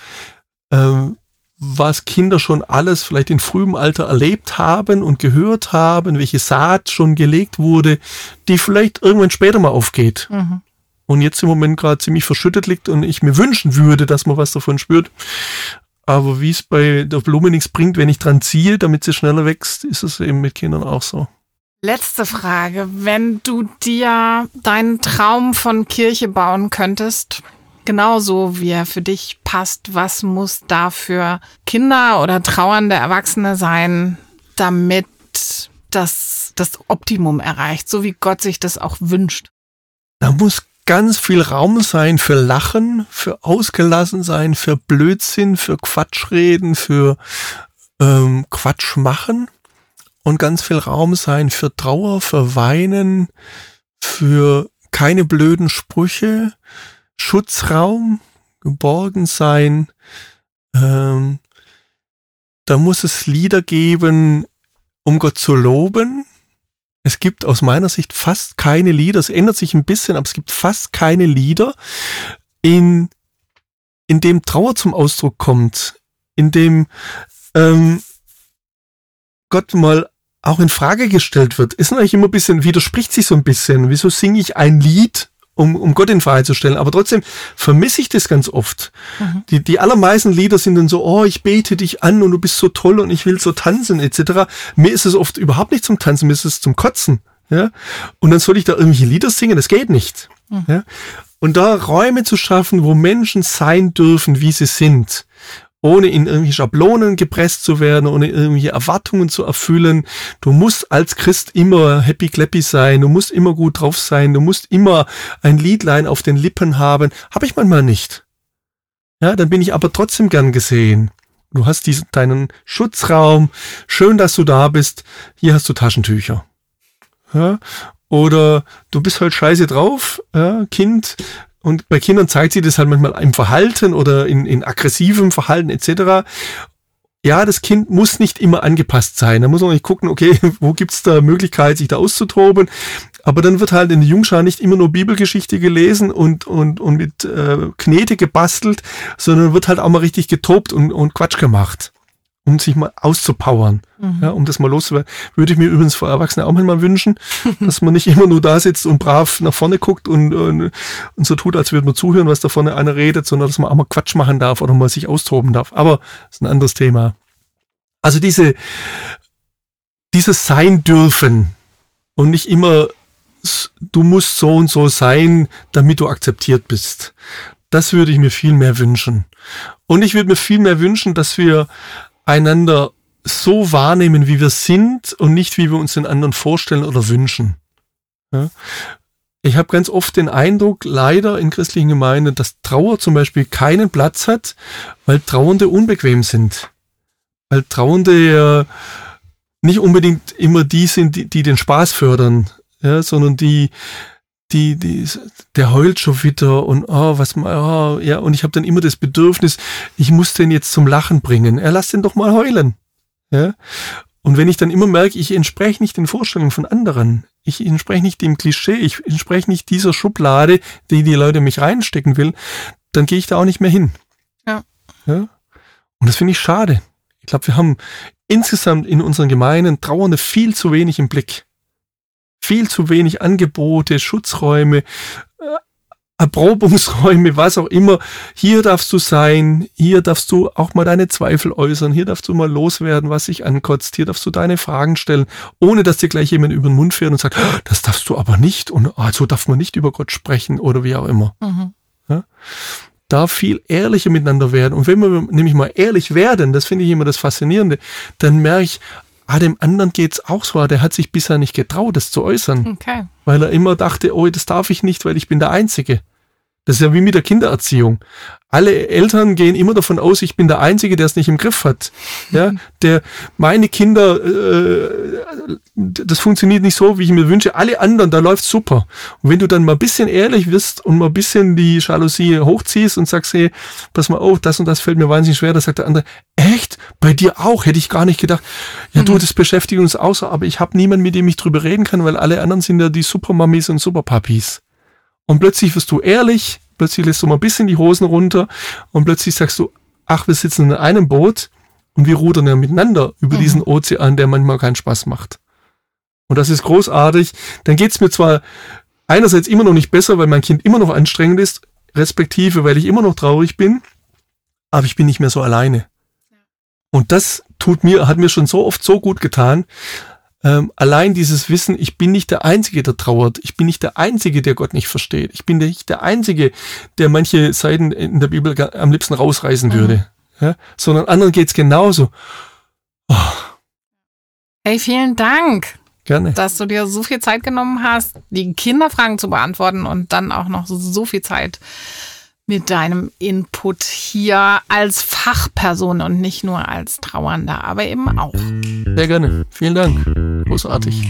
ähm, was Kinder schon alles vielleicht in frühem Alter erlebt haben und gehört haben, welche Saat schon gelegt wurde, die vielleicht irgendwann später mal aufgeht. Mhm. Und jetzt im Moment gerade ziemlich verschüttet liegt und ich mir wünschen würde, dass man was davon spürt. Aber wie es bei der Blume nichts bringt, wenn ich dran ziehe, damit sie schneller wächst, ist es eben mit Kindern auch so. Letzte Frage. Wenn du dir deinen Traum von Kirche bauen könntest, genauso wie er für dich passt, was muss da für Kinder oder trauernde Erwachsene sein, damit das das Optimum erreicht, so wie Gott sich das auch wünscht? Da muss ganz viel Raum sein für Lachen, für ausgelassen sein, für Blödsinn, für Quatschreden, für ähm, Quatsch machen und ganz viel Raum sein für Trauer, für Weinen, für keine blöden Sprüche, Schutzraum, geborgen sein. Ähm, da muss es Lieder geben, um Gott zu loben. Es gibt aus meiner Sicht fast keine Lieder. Es ändert sich ein bisschen, aber es gibt fast keine Lieder, in, in dem Trauer zum Ausdruck kommt, in dem ähm, Gott mal auch in Frage gestellt wird, ist natürlich immer ein bisschen, widerspricht sich so ein bisschen. Wieso singe ich ein Lied, um, um Gott in Frage zu stellen? Aber trotzdem vermisse ich das ganz oft. Mhm. Die, die allermeisten Lieder sind dann so, oh, ich bete dich an und du bist so toll und ich will so tanzen, etc. Mir ist es oft überhaupt nicht zum Tanzen, mir ist es zum Kotzen. Ja? Und dann soll ich da irgendwelche Lieder singen, das geht nicht. Mhm. Ja? Und da Räume zu schaffen, wo Menschen sein dürfen, wie sie sind ohne in irgendwelche Schablonen gepresst zu werden, ohne irgendwelche Erwartungen zu erfüllen. Du musst als Christ immer happy clappy sein, du musst immer gut drauf sein, du musst immer ein Liedlein auf den Lippen haben. Habe ich manchmal nicht. Ja, dann bin ich aber trotzdem gern gesehen. Du hast diesen, deinen Schutzraum. Schön, dass du da bist. Hier hast du Taschentücher. Ja, oder du bist halt scheiße drauf, ja, Kind, und bei Kindern zeigt sich das halt manchmal im Verhalten oder in, in aggressivem Verhalten etc. Ja, das Kind muss nicht immer angepasst sein. Da muss man nicht gucken, okay, <laughs> wo gibt's da Möglichkeit, sich da auszutoben. Aber dann wird halt in der Jungschar nicht immer nur Bibelgeschichte gelesen und, und, und mit äh, Knete gebastelt, sondern wird halt auch mal richtig getobt und, und Quatsch gemacht um sich mal auszupowern, mhm. ja, um das mal loszuwerden. Würde ich mir übrigens für Erwachsene auch mal wünschen, <laughs> dass man nicht immer nur da sitzt und brav nach vorne guckt und, und, und so tut, als würde man zuhören, was da vorne einer redet, sondern dass man auch mal Quatsch machen darf oder mal sich austoben darf. Aber das ist ein anderes Thema. Also diese, dieses Sein dürfen und nicht immer, du musst so und so sein, damit du akzeptiert bist. Das würde ich mir viel mehr wünschen. Und ich würde mir viel mehr wünschen, dass wir einander so wahrnehmen, wie wir sind und nicht, wie wir uns den anderen vorstellen oder wünschen. Ja? Ich habe ganz oft den Eindruck, leider in christlichen Gemeinden, dass Trauer zum Beispiel keinen Platz hat, weil Trauernde unbequem sind. Weil Trauernde ja nicht unbedingt immer die sind, die, die den Spaß fördern, ja, sondern die, die, die, der heult schon wieder und oh, was oh, ja, und ich habe dann immer das Bedürfnis, ich muss den jetzt zum Lachen bringen. Er lass den doch mal heulen. Ja? Und wenn ich dann immer merke, ich entspreche nicht den Vorstellungen von anderen, ich entspreche nicht dem Klischee, ich entspreche nicht dieser Schublade, die die Leute mich reinstecken will, dann gehe ich da auch nicht mehr hin. Ja. ja? Und das finde ich schade. Ich glaube, wir haben insgesamt in unseren Gemeinden Trauernde viel zu wenig im Blick viel zu wenig Angebote, Schutzräume, äh, Erprobungsräume, was auch immer. Hier darfst du sein, hier darfst du auch mal deine Zweifel äußern, hier darfst du mal loswerden, was sich ankotzt, hier darfst du deine Fragen stellen, ohne dass dir gleich jemand über den Mund fährt und sagt, ah, das darfst du aber nicht und ah, so darf man nicht über Gott sprechen oder wie auch immer. Mhm. Ja? Da viel ehrlicher miteinander werden. Und wenn wir nämlich mal ehrlich werden, das finde ich immer das Faszinierende, dann merke ich, Ah, dem anderen geht's auch so. Der hat sich bisher nicht getraut, das zu äußern. Okay. Weil er immer dachte, oh, das darf ich nicht, weil ich bin der Einzige. Das ist ja wie mit der Kindererziehung. Alle Eltern gehen immer davon aus, ich bin der Einzige, der es nicht im Griff hat. Ja, der meine Kinder, äh, das funktioniert nicht so, wie ich mir wünsche. Alle anderen, da läuft super. Und wenn du dann mal ein bisschen ehrlich wirst und mal ein bisschen die Jalousie hochziehst und sagst, hey, pass mal auf, das und das fällt mir wahnsinnig schwer, da sagt der andere, echt? Bei dir auch? Hätte ich gar nicht gedacht. Ja, mhm. du, das beschäftigt uns außer, aber ich habe niemanden, mit dem ich drüber reden kann, weil alle anderen sind ja die Supermamis und Superpapis. Und plötzlich wirst du ehrlich, plötzlich lässt du mal ein bisschen die Hosen runter und plötzlich sagst du, ach, wir sitzen in einem Boot und wir rudern ja miteinander über mhm. diesen Ozean, der manchmal keinen Spaß macht. Und das ist großartig. Dann geht's mir zwar einerseits immer noch nicht besser, weil mein Kind immer noch anstrengend ist, respektive, weil ich immer noch traurig bin, aber ich bin nicht mehr so alleine. Und das tut mir, hat mir schon so oft so gut getan. Ähm, allein dieses Wissen, ich bin nicht der Einzige, der trauert. Ich bin nicht der Einzige, der Gott nicht versteht. Ich bin nicht der Einzige, der manche Seiten in der Bibel am liebsten rausreißen mhm. würde. Ja? Sondern anderen geht's genauso. Oh. Hey, vielen Dank. Gerne. Dass du dir so viel Zeit genommen hast, die Kinderfragen zu beantworten und dann auch noch so viel Zeit mit deinem Input hier als Fachperson und nicht nur als Trauernder, aber eben auch. Sehr gerne. Vielen Dank. Großartig.